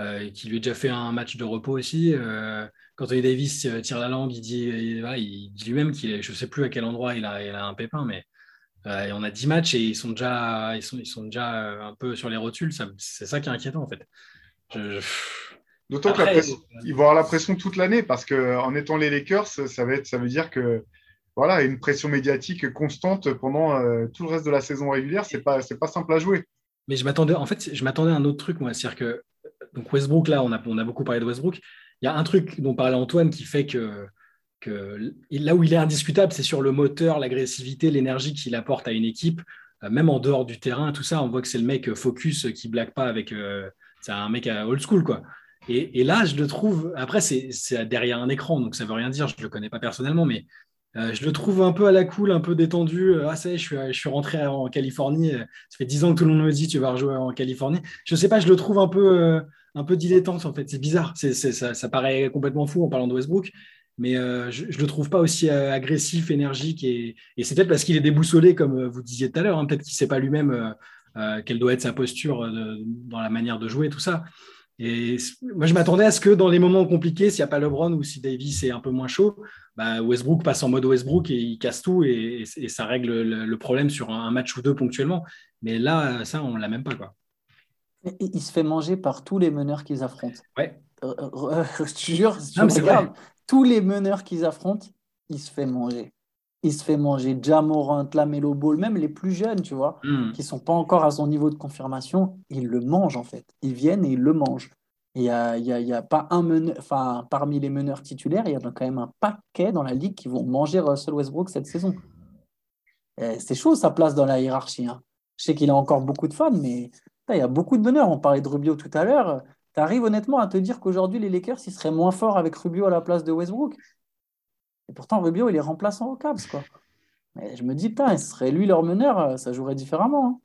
euh, qu'il lui ait déjà fait un match de repos aussi. Euh, quand Anthony Davis euh, tire la langue, il dit, il, dit lui-même qu'il est, je ne sais plus à quel endroit il a, il a un pépin, mais et on a 10 matchs et ils sont déjà, ils sont, ils sont déjà un peu sur les rotules. C'est ça qui est inquiétant en fait. D'autant qu'ils vont avoir la pression toute l'année parce qu'en étant les Lakers, ça, va être, ça veut dire que voilà, une pression médiatique constante pendant tout le reste de la saison régulière, c'est pas, pas simple à jouer. Mais je m'attendais, en fait, je m'attendais à un autre truc, moi. C'est-à-dire que donc Westbrook, là, on a, on a beaucoup parlé de Westbrook. Il y a un truc dont parlait Antoine qui fait que, que là où il est indiscutable, c'est sur le moteur, l'agressivité, l'énergie qu'il apporte à une équipe, euh, même en dehors du terrain, tout ça. On voit que c'est le mec focus qui blague pas avec. Euh, c'est un mec à old school, quoi. Et, là, je le trouve. Après, c'est derrière un écran, donc ça veut rien dire. Je le connais pas personnellement, mais euh, je le trouve un peu à la cool, un peu détendu. Ah, ça je suis, je rentré en Californie. Ça fait dix ans que tout le monde me dit tu vas rejouer en Californie. Je sais pas, je le trouve un peu, euh, un peu dilettante en fait. C'est bizarre. Ça, paraît complètement fou en parlant de Westbrook, mais euh, je, ne le trouve pas aussi agressif, énergique. Et, c'est peut-être parce qu'il est déboussolé, comme vous disiez tout à l'heure. Hein. peut-être qu'il sait pas lui-même quelle doit être sa posture dans la manière de jouer, tout ça. Et moi, je m'attendais à ce que dans les moments compliqués, s'il n'y a pas LeBron ou si Davis est un peu moins chaud, bah, Westbrook passe en mode Westbrook et il casse tout et, ça règle le, problème sur un match ou deux ponctuellement. Mais là, ça, on ne l'a même pas. Quoi. Il se fait manger par tous les meneurs qu'ils affrontent. Ouais. Euh, euh, je te jure, tous les meneurs qu'ils affrontent, il se fait manger. Il se fait manger Jamorant, Lamelo Ball, même les plus jeunes, tu vois, hmm. qui ne sont pas encore à son niveau de confirmation, ils le mangent en fait. Ils viennent et ils le mangent. Il n'y a, y a, y a, pas un meneur, enfin, parmi les meneurs titulaires, il y en a quand même un paquet dans la ligue qui vont manger Russell Westbrook cette saison. C'est chaud sa place dans la hiérarchie. Hein. Je sais qu'il a encore beaucoup de fans, mais il y a beaucoup de meneurs. On parlait de Rubio tout à l'heure. Tu arrives honnêtement à te dire qu'aujourd'hui, les Lakers, ils seraient moins forts avec Rubio à la place de Westbrook? Et pourtant, Rubio, il est remplaçant au Cavs, quoi. Mais je me dis, putain, ce serait lui leur meneur, euh, ça jouerait différemment. Hein.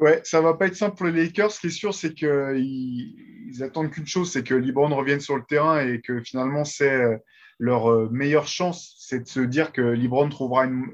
Ouais, ça va pas être simple pour les Lakers. Ce qui est sûr, c'est qu'ils ils attendent qu'une chose, c'est que LeBron revienne sur le terrain et que finalement, c'est euh, leur euh, meilleure chance, c'est de se dire que LeBron trouvera une,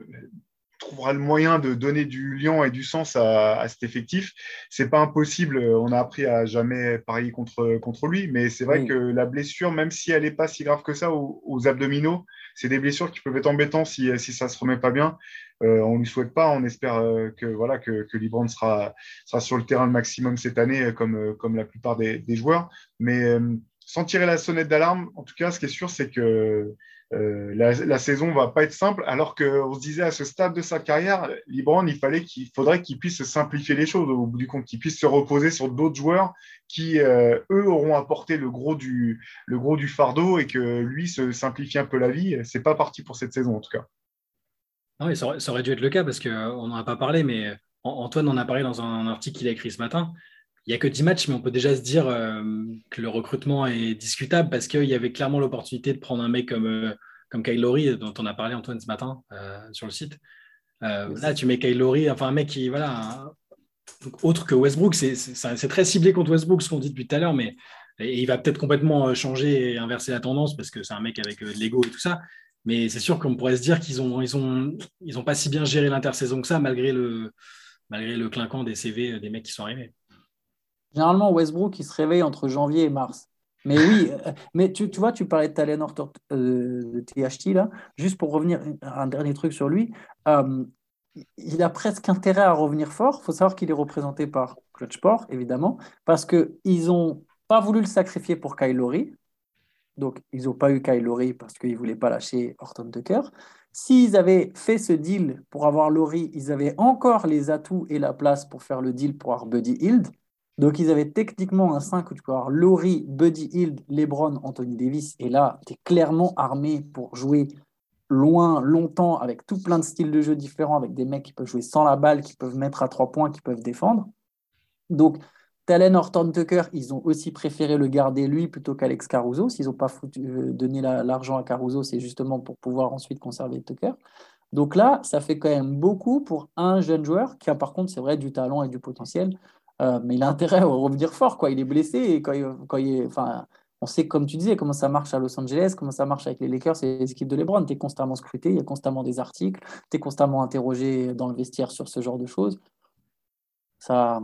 trouvera le moyen de donner du lion et du sens à, cet effectif. C'est pas impossible. On a appris à jamais parier contre, contre lui, mais c'est vrai que la blessure, même si elle n'est pas si grave que ça aux, abdominaux, c'est des blessures qui peuvent être embêtantes si, si ça se remet pas bien. Euh, on ne lui souhaite pas. On espère euh, que voilà que, que Libran sera, sera sur le terrain le maximum cette année, comme, comme la plupart des, des joueurs. Mais euh, sans tirer la sonnette d'alarme, en tout cas, ce qui est sûr, c'est que euh, la, la, saison va pas être simple, alors qu'on se disait à ce stade de sa carrière, Libran, il fallait qu'il faudrait qu'il puisse simplifier les choses au bout du compte, qu'il puisse se reposer sur d'autres joueurs qui, euh, eux, auront apporté le gros, du, fardeau et que lui se simplifie un peu la vie. C'est pas parti pour cette saison, en tout cas. Non, ça, aurait, ça, aurait, dû être le cas parce qu'on n'en a pas parlé, mais Antoine en a parlé dans un article qu'il a écrit ce matin il n'y a que 10 matchs, mais on peut déjà se dire euh, que le recrutement est discutable parce qu'il y avait clairement l'opportunité de prendre un mec comme, euh, comme Kyle Lowry, dont on a parlé Antoine ce matin euh, sur le site. là, tu mets Kyle Lowry, enfin un mec qui, voilà, autre que Westbrook, c'est très ciblé contre Westbrook, ce qu'on dit depuis tout à l'heure, mais il va peut-être complètement changer et inverser la tendance parce que c'est un mec avec de l'ego et tout ça. Mais c'est sûr qu'on pourrait se dire qu'ils n'ont ils ont, ils ont pas si bien géré l'intersaison que ça, malgré le, malgré le clinquant des CV des mecs qui sont arrivés. Généralement, Westbrook, il se réveille entre janvier et mars. Mais oui, euh, mais tu, vois, tu parlais de Talen euh, de THT, là. Juste pour revenir, un dernier truc sur lui. Euh, il a presque intérêt à revenir fort. Il faut savoir qu'il est représenté par Clutchport, évidemment, parce qu'ils n'ont pas voulu le sacrifier pour Kyle Lowry. Donc, ils n'ont pas eu Kyle Lowry parce qu'ils ne voulaient pas lâcher Horton Tucker. S'ils avaient fait ce deal pour avoir Lowry, ils avaient encore les atouts et la place pour faire le deal pour avoir Buddy. Donc, ils avaient techniquement un 5 où tu peux avoir Laurie, Buddy Hield, LeBron, Anthony Davis. Et là, tu es clairement armé pour jouer loin, longtemps, avec tout plein de styles de jeu différents, avec des mecs qui peuvent jouer sans la balle, qui peuvent mettre à trois points, qui peuvent défendre. Donc, Talen Horton Tucker, ils ont aussi préféré le garder lui plutôt qu'Alex Caruso. S'ils n'ont pas euh, donné l'argent à Caruso, c'est justement pour pouvoir ensuite conserver Tucker. Donc là, ça fait quand même beaucoup pour un jeune joueur qui a par contre, c'est vrai, du talent et du potentiel. Euh, mais il a intérêt à revenir fort. Quoi. Il est blessé et quand il, quand il enfin, on sait, comme tu disais, comment ça marche à Los Angeles, comment ça marche avec les Lakers et les équipes de LeBron. Tu es constamment scruté, il y a constamment des articles, tu es constamment interrogé dans le vestiaire sur ce genre de choses. Ça,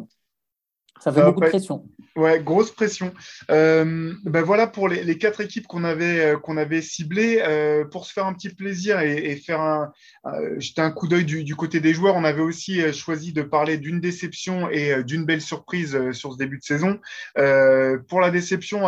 Ça fait beaucoup de pression. Ouais, grosse pression. ben voilà pour les, quatre équipes qu'on avait, qu'on avait ciblées. pour se faire un petit plaisir et, faire un, jeter un coup d'œil du, côté des joueurs, on avait aussi choisi de parler d'une déception et d'une belle surprise sur ce début de saison. pour la déception,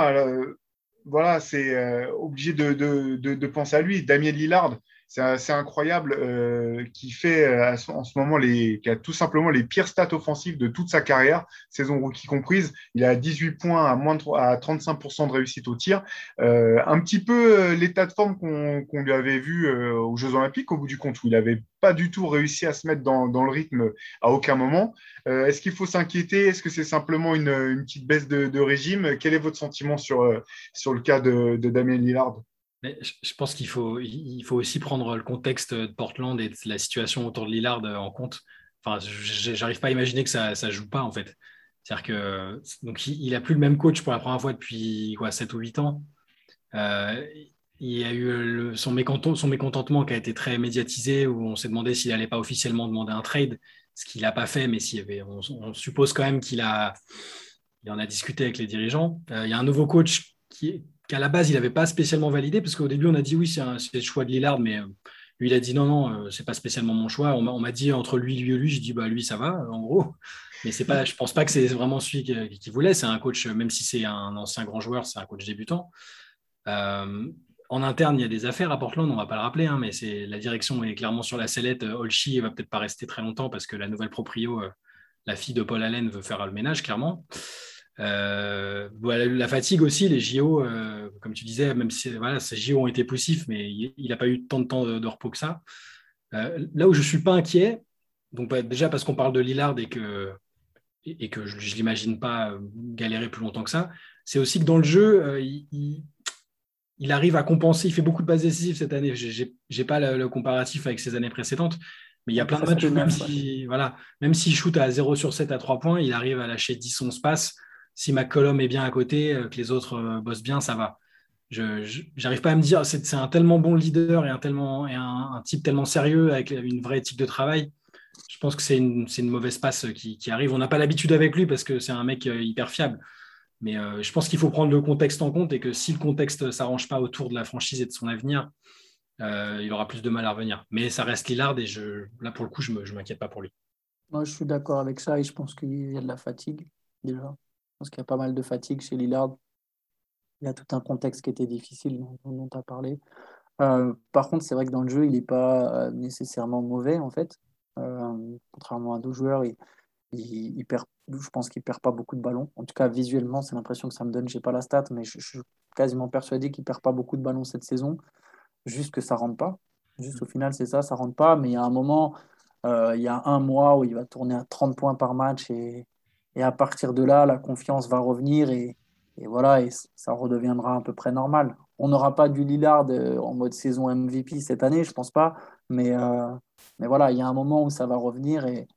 voilà, c'est obligé de, de, de, penser à lui, Damien Lillard c'est incroyable, euh, qui fait euh, en ce moment les, qui a tout simplement les pires stats offensives de toute sa carrière, saison rookie comprise. Il a 18 points à moins de, à 35% de réussite au tir. Euh, un petit peu l'état de forme qu'on lui avait vu aux Jeux Olympiques au bout du compte, où il n'avait pas du tout réussi à se mettre dans, dans le rythme à aucun moment. Est-ce qu'il faut s'inquiéter? Est-ce que c'est simplement une, une, petite baisse de, de, régime? Quel est votre sentiment sur, sur le cas de, de Damien Lillard? Je pense qu'il faut, il faut aussi prendre le contexte de Portland et de la situation autour de Lillard en compte. Enfin, j'arrive pas à imaginer que ça ne joue pas en fait. C'est-à-dire que donc il, a plus le même coach pour la première fois depuis quoi, 7 ou 8 ans. Euh, il y a eu son, mécontentement, qui a été très médiatisé, où on s'est demandé s'il n'allait pas officiellement demander un trade, ce qu'il n'a pas fait, mais s'il y avait, on, suppose quand même qu'il a, il en a discuté avec les dirigeants. Euh, il y a un nouveau coach qui, qu'à la base, il n'avait pas spécialement validé, parce qu'au début, on a dit oui, c'est le choix de Lillard, mais euh, lui, il a dit non, non, euh, c'est pas spécialement mon choix. On m'a dit entre lui, lui et lui, je dis bah lui, ça va, en gros. Mais c'est pas, je pense pas que c'est vraiment celui qui, voulait. C'est un coach, même si c'est un ancien grand joueur, c'est un coach débutant. Euh, en interne, il y a des affaires à Portland, on ne va pas le rappeler, hein, mais la direction est clairement sur la sellette. Olchi va peut-être pas rester très longtemps parce que la nouvelle proprio, la fille de Paul Allen, veut faire le ménage, clairement. Euh, la fatigue aussi, les JO, euh, comme tu disais, même si voilà, ces JO ont été poussifs, mais il n'a pas eu tant de temps de, repos que ça. Euh, là où je ne suis pas inquiet, donc bah, déjà parce qu'on parle de Lillard et que, et, que je ne l'imagine pas galérer plus longtemps que ça, c'est aussi que dans le jeu, il, il, arrive à compenser, il fait beaucoup de passes décisives cette année. Je n'ai pas le, comparatif avec ses années précédentes, mais il y a plein de matchs, même s'il voilà, même shoot à 0 sur 7 à 3 points, il arrive à lâcher 10-11 passes si McCollum est bien à côté, euh, que les autres euh, bossent bien, ça va. Je n'arrive pas à me dire, c'est un tellement bon leader et un, tellement, et un, type tellement sérieux avec une vraie éthique de travail. Je pense que c'est une, une, mauvaise passe qui, qui arrive. On n'a pas l'habitude avec lui parce que c'est un mec euh, hyper fiable. Mais je pense qu'il faut prendre le contexte en compte et que si le contexte ne s'arrange pas autour de la franchise et de son avenir, il aura plus de mal à revenir. Mais ça reste Lillard et je, là, pour le coup, je ne m'inquiète pas pour lui. Moi, je suis d'accord avec ça et je pense qu'il y a de la fatigue déjà. Je pense qu'il y a pas mal de fatigue chez Lillard. Il y a tout un contexte qui était difficile dont, tu as parlé. Euh, par contre, c'est vrai que dans le jeu, il n'est pas euh, nécessairement mauvais, en fait. Euh, contrairement à d'autres joueurs, il, il, perd, je pense qu'il ne perd pas beaucoup de ballons. En tout cas, visuellement, c'est l'impression que ça me donne. Je n'ai pas la stat, mais je, suis quasiment persuadé qu'il ne perd pas beaucoup de ballons cette saison. Juste que ça ne rentre pas. Juste au final, c'est ça, ça ne rentre pas. Mais il y a un moment, il y a un mois où il va tourner à 30 points par match et, et à partir de là, la confiance va revenir et, voilà, et ça redeviendra à peu près normal. On n'aura pas du Lillard euh, en mode saison MVP cette année, je pense pas. Mais, euh, mais voilà, il y a un moment où ça va revenir et,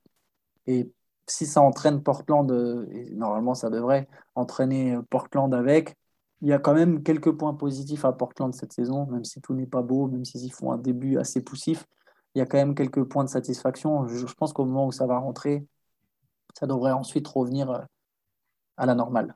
et si ça entraîne Portland, euh, et normalement ça devrait entraîner Portland avec, il y a quand même quelques points positifs à Portland cette saison, même si tout n'est pas beau, même s'ils font un début assez poussif. Il y a quand même quelques points de satisfaction. je pense qu'au moment où ça va rentrer, ça devrait ensuite revenir euh, à la normale.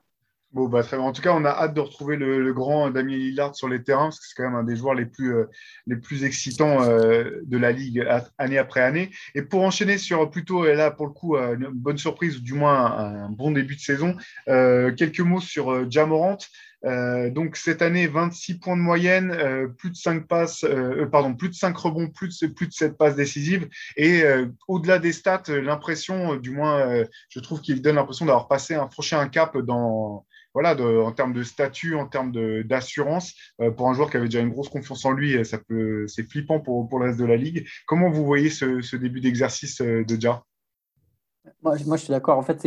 Bon, bah. En tout cas, on a hâte de retrouver le, grand Damien Lillard sur les terrains, parce que c'est quand même un des joueurs les plus, euh, les plus excitants euh, de la Ligue année après année. Et pour enchaîner sur plutôt, et là, pour le coup, une bonne surprise, ou du moins un, bon début de saison, quelques mots sur Jamorant. Euh, donc cette année, 26 points de moyenne, euh, plus de 5 passes, euh, pardon, plus de 5 rebonds, plus de, plus de 7 passes décisives. Et au-delà des stats, l'impression, du moins, je trouve qu'il donne l'impression d'avoir passé un prochain cap dans, voilà, en termes de statut, en termes d'assurance. pour un joueur qui avait déjà une grosse confiance en lui, ça peut, c'est flippant pour, le reste de la ligue. Comment vous voyez ce, début d'exercice de Ja moi, moi, je suis d'accord. En fait,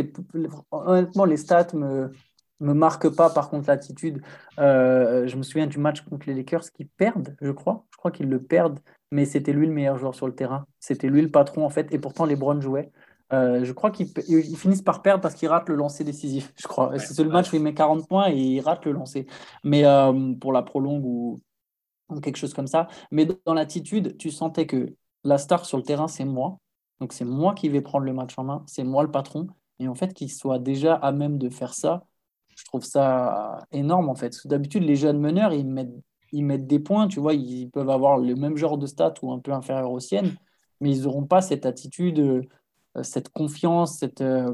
honnêtement, les stats me me marque pas par contre l'attitude. Euh, je me souviens du match contre les Lakers qui perdent, je crois. Je crois qu'ils le perdent, mais c'était lui le meilleur joueur sur le terrain. C'était lui le patron en fait, et pourtant les Browns jouaient. Euh, je crois qu'ils finissent par perdre parce qu'ils ratent le lancer décisif, je crois. c'est le match où il met 40 points et il rate le lancer. Mais euh, pour la prolongue ou, ou, quelque chose comme ça. Mais dans l'attitude, tu sentais que la star sur le terrain, c'est moi. Donc c'est moi qui vais prendre le match en main, c'est moi le patron. Et en fait, qu'il soit déjà à même de faire ça, je trouve ça énorme en fait. D'habitude, les jeunes meneurs, ils mettent, ils mettent des points, tu vois, ils peuvent avoir le même genre de stats ou un peu inférieur aux siennes, mais ils n'auront pas cette attitude, euh, cette confiance, cette, euh,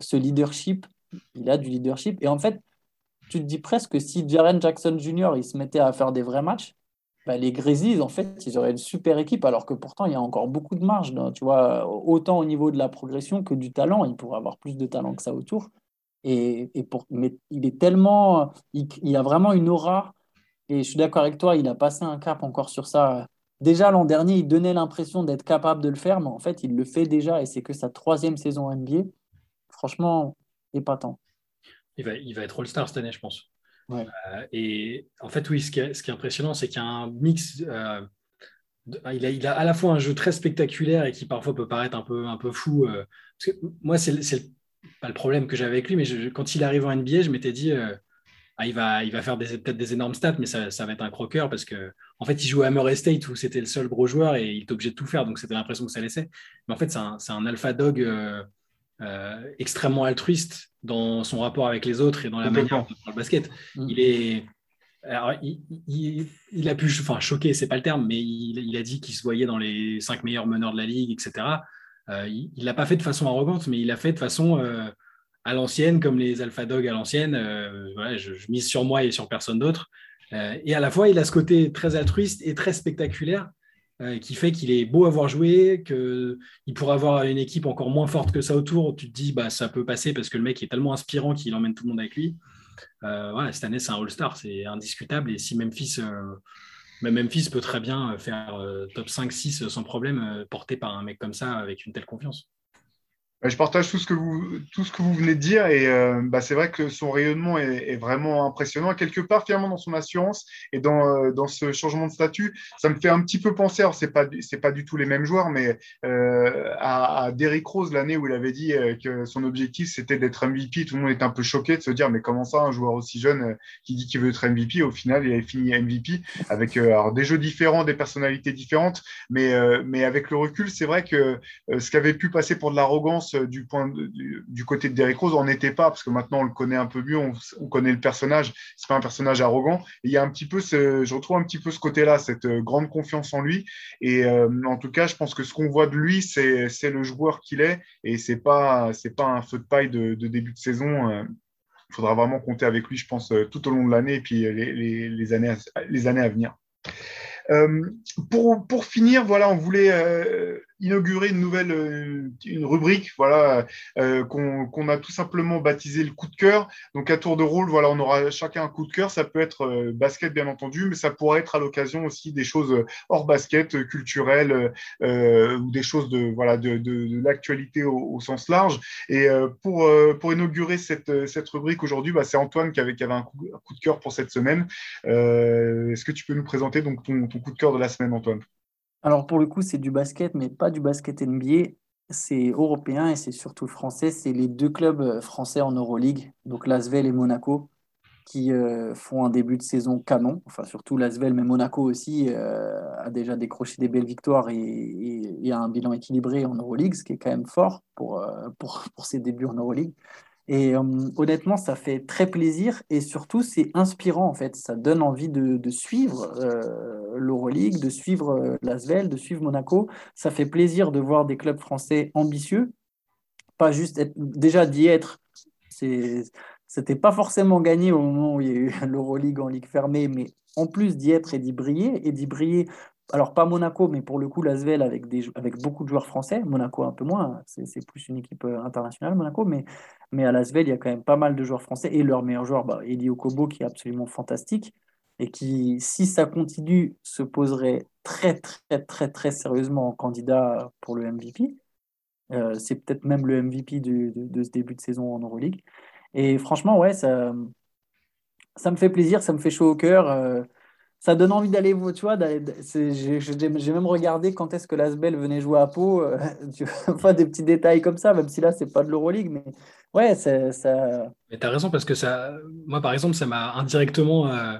ce leadership. Il a du leadership. Et en fait, tu te dis presque que si Jaren Jackson Jr. il se mettait à faire des vrais matchs, bah, les Grizzlies, en fait, ils auraient une super équipe, alors que pourtant, il y a encore beaucoup de marge. Tu vois, autant au niveau de la progression que du talent. Il pourrait avoir plus de talent que ça autour. Et, et pour, mais il est tellement. Il, il, a vraiment une aura. Et je suis d'accord avec toi, il a passé un cap encore sur ça. Déjà l'an dernier, il donnait l'impression d'être capable de le faire, mais en fait, il le fait déjà. Et c'est que sa troisième saison NBA. Franchement, épatant. Il va, il va être All-Star cette année, je pense. Euh, et en fait, oui, ce qui est, ce qui est impressionnant, c'est qu'il y a un mix. Euh, il, a, il, a, à la fois un jeu très spectaculaire et qui parfois peut paraître un peu, un peu fou. Euh, parce que moi, c'est pas le problème que j'avais avec lui, mais je, quand il arrive en NBA, je m'étais dit. Ah, il, va, il va faire peut-être des énormes stats, mais ça, ça, va être un croqueur parce que en fait, il joue à Murray State où c'était le seul gros joueur et il était obligé de tout faire, donc c'était l'impression que ça laissait. Mais en fait, c'est un, un, alpha dog extrêmement altruiste dans son rapport avec les autres et dans la manière de le basket. Mm. Il est. Alors, il, il, a pu enfin, choquer, c'est pas le terme, mais il, a dit qu'il se voyait dans les cinq meilleurs meneurs de la ligue, etc. Euh, il l'a pas fait de façon arrogante, mais il l'a fait de façon euh, à l'ancienne, comme les Alpha Dogs à l'ancienne. Euh, voilà, je, mise sur moi et sur personne d'autre. et à la fois, il a ce côté très altruiste et très spectaculaire qui fait qu'il est beau à voir jouer, qu'il pourrait avoir une équipe encore moins forte que ça autour. Tu te dis, bah, ça peut passer parce que le mec est tellement inspirant qu'il emmène tout le monde avec lui. Euh, cette année, c'est un All-Star, c'est indiscutable. Et si Memphis, Memphis peut très bien faire top 5-6 sans problème, porté par un mec comme ça avec une telle confiance. Bah, je partage tout ce que vous, tout ce que vous venez de dire et euh, bah, c'est vrai que son rayonnement est, vraiment impressionnant. Quelque part, finalement, dans son assurance et dans, euh, dans ce changement de statut, ça me fait un petit peu penser, alors c'est pas, c'est pas du tout les mêmes joueurs, mais euh, à, à, Derrick Rose l'année où il avait dit euh, que son objectif c'était d'être MVP. Tout le monde était un peu choqué de se dire, mais comment ça, un joueur aussi jeune euh, qui dit qu'il veut être MVP, au final, il avait fini MVP avec alors, des jeux différents, des personnalités différentes, mais, mais avec le recul, c'est vrai que ce qui avait pu passer pour de l'arrogance du, du, côté de Derrick Rose, on n'était pas, parce que maintenant on le connaît un peu mieux, on, connaît le personnage, c'est pas un personnage arrogant. il y a un petit peu, je retrouve un petit peu ce côté-là, cette euh, grande confiance en lui. Et euh, en tout cas, je pense que ce qu'on voit de lui, c'est le joueur qu'il est, et c'est pas, c'est pas un feu de paille de, début de saison. Euh. Il faudra vraiment compter avec lui, je pense, tout au long de l'année et puis les, les, années, les années à venir. pour, pour, finir, voilà, on voulait inaugurer une nouvelle euh, une rubrique voilà euh, qu'on a tout simplement baptisé le coup de cœur. Donc à tour de rôle voilà on aura chacun un coup de cœur. Ça peut être euh, basket bien entendu mais ça pourrait être à l'occasion aussi des choses hors basket culturelles ou des choses de voilà de, de, l'actualité au, sens large. Et pour pour inaugurer cette cette rubrique aujourd'hui bah, c'est Antoine qui avait, qui avait un, coup, de cœur pour cette semaine. Est-ce que tu peux nous présenter donc ton, ton coup de cœur de la semaine Antoine? Alors pour le coup, c'est du basket, mais pas du basket NBA. C'est européen et c'est surtout français. C'est les deux clubs euh, français en Euroleague, donc Lasvel et Monaco, qui euh, font un début de saison canon. Enfin, surtout Lasvel, mais Monaco aussi euh, a déjà décroché des belles victoires et, a un bilan équilibré en Euroleague, ce qui est quand même fort pour, pour, pour ses débuts en Euroleague. Et honnêtement, ça fait très plaisir et surtout, c'est inspirant en fait. Ça donne envie de, suivre l'Euroleague, de suivre euh, l'Asvel, de suivre Monaco. Ça fait plaisir de voir des clubs français ambitieux, pas juste déjà d'y être. C'était pas forcément gagné au moment où il y a eu l'Euroleague en ligue fermée, mais en plus d'y être et d'y briller, et d'y briller alors pas Monaco, mais pour le coup, l'Asvel avec, avec beaucoup de joueurs français. Monaco un peu moins, c'est plus une équipe euh, internationale, Monaco, mais, mais à l'Asvel, il y a quand même pas mal de joueurs français. Et leur meilleur joueur, bah, Eli Okobo, qui est absolument fantastique, et qui, si ça continue, se poserait très, très, très, très sérieusement en candidat pour le MVP. Euh, c'est peut-être même le MVP de, de, ce début de saison en Euroleague. Et franchement, ouais, ça, ça me fait plaisir, ça me fait chaud au cœur. Euh, ça donne envie d'aller, tu vois, j'ai même regardé quand est-ce que l'Asbel venait jouer à Pau, euh, des petits détails comme ça, même si là, c'est pas de l'Euroleague, mais ouais, ça... Mais tu as raison, parce que ça, moi, par exemple, ça m'a indirectement, euh,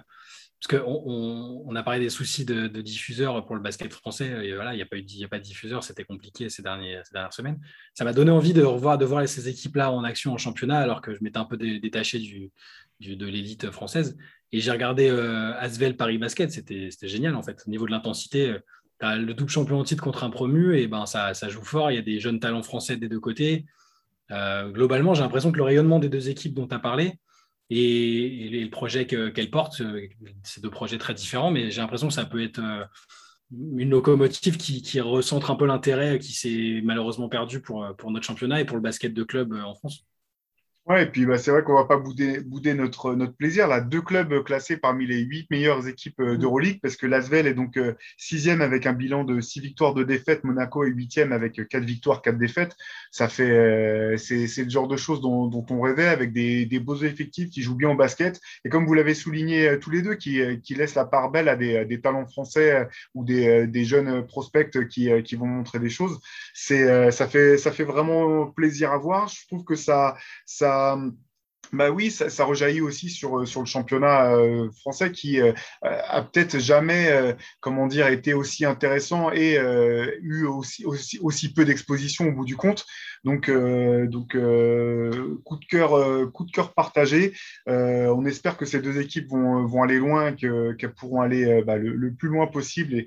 parce qu'on on, a parlé des soucis de, diffuseurs pour le basket français. Voilà, il n'y a, pas eu, a de diffuseurs, c'était compliqué ces, dernières semaines. Ça m'a donné envie de voir ces équipes-là en action en championnat, alors que je m'étais un peu détaché de l'élite française. Et j'ai regardé euh, Asvel Paris Basket, c'était génial en fait. Au niveau de l'intensité, euh, tu as le double champion en titre contre un promu, et ben ça, joue fort. Il y a des jeunes talents français des deux côtés. Euh, globalement, j'ai l'impression que le rayonnement des deux équipes dont tu as parlé, et, le projet qu'elle porte, euh, c'est deux projets très différents, mais j'ai l'impression que ça peut être euh, une locomotive qui, recentre un peu l'intérêt qui s'est malheureusement perdu pour, pour notre championnat et pour le basket de club euh, en France. Ouais, et puis bah, c'est vrai qu'on va pas bouder, bouder notre, notre plaisir. Là, deux clubs classés parmi les huit meilleures équipes euh, d'Euroleague, parce que l'Asvel est donc euh, sixième avec un bilan de six victoires, de défaites. Monaco est huitième avec euh, quatre victoires, quatre défaites. Ça fait, c'est, c'est le genre de choses dont, dont on rêvait avec des, des, beaux effectifs qui jouent bien au basket. Et comme vous l'avez souligné tous les deux, qui, qui laissent la part belle à des, des talents français ou des, des jeunes prospects qui, qui vont montrer des choses. C'est, ça fait, ça fait vraiment plaisir à voir. Je trouve que ça, ça bah oui, ça, rejaillit aussi sur, sur le championnat euh, français qui euh, a peut-être jamais, euh, comment dire, été aussi intéressant et eu aussi, aussi, aussi peu d'exposition au bout du compte. Donc, donc coup de cœur, coup de cœur partagé. on espère que ces deux équipes vont, vont aller loin, qu'elles pourront aller bah, le, plus loin possible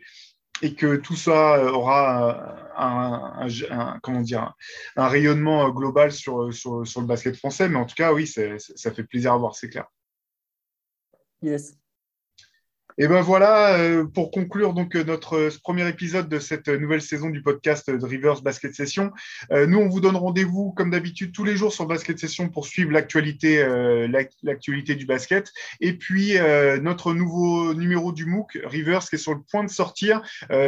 et que tout ça euh, aura un, comment dire, un rayonnement global sur, sur, sur, le basket français. Mais en tout cas, oui, ça fait plaisir à voir, c'est clair. Yes. Et ben voilà, euh, pour conclure donc euh, notre euh, premier épisode de cette nouvelle saison du podcast de Rivers Basket Session. nous, on vous donne rendez-vous comme d'habitude tous les jours sur Basket Session pour suivre l'actualité, l'actualité du basket. Et puis notre nouveau numéro du MOOC Rivers qui est sur le point de sortir.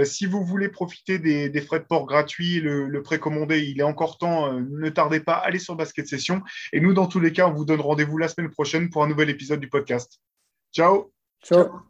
si vous voulez profiter des, frais de port gratuits, le, le précommander, il est encore temps. ne tardez pas, allez sur Basket Session. Et nous, dans tous les cas, on vous donne rendez-vous la semaine prochaine pour un nouvel épisode du podcast. Ciao. Ciao.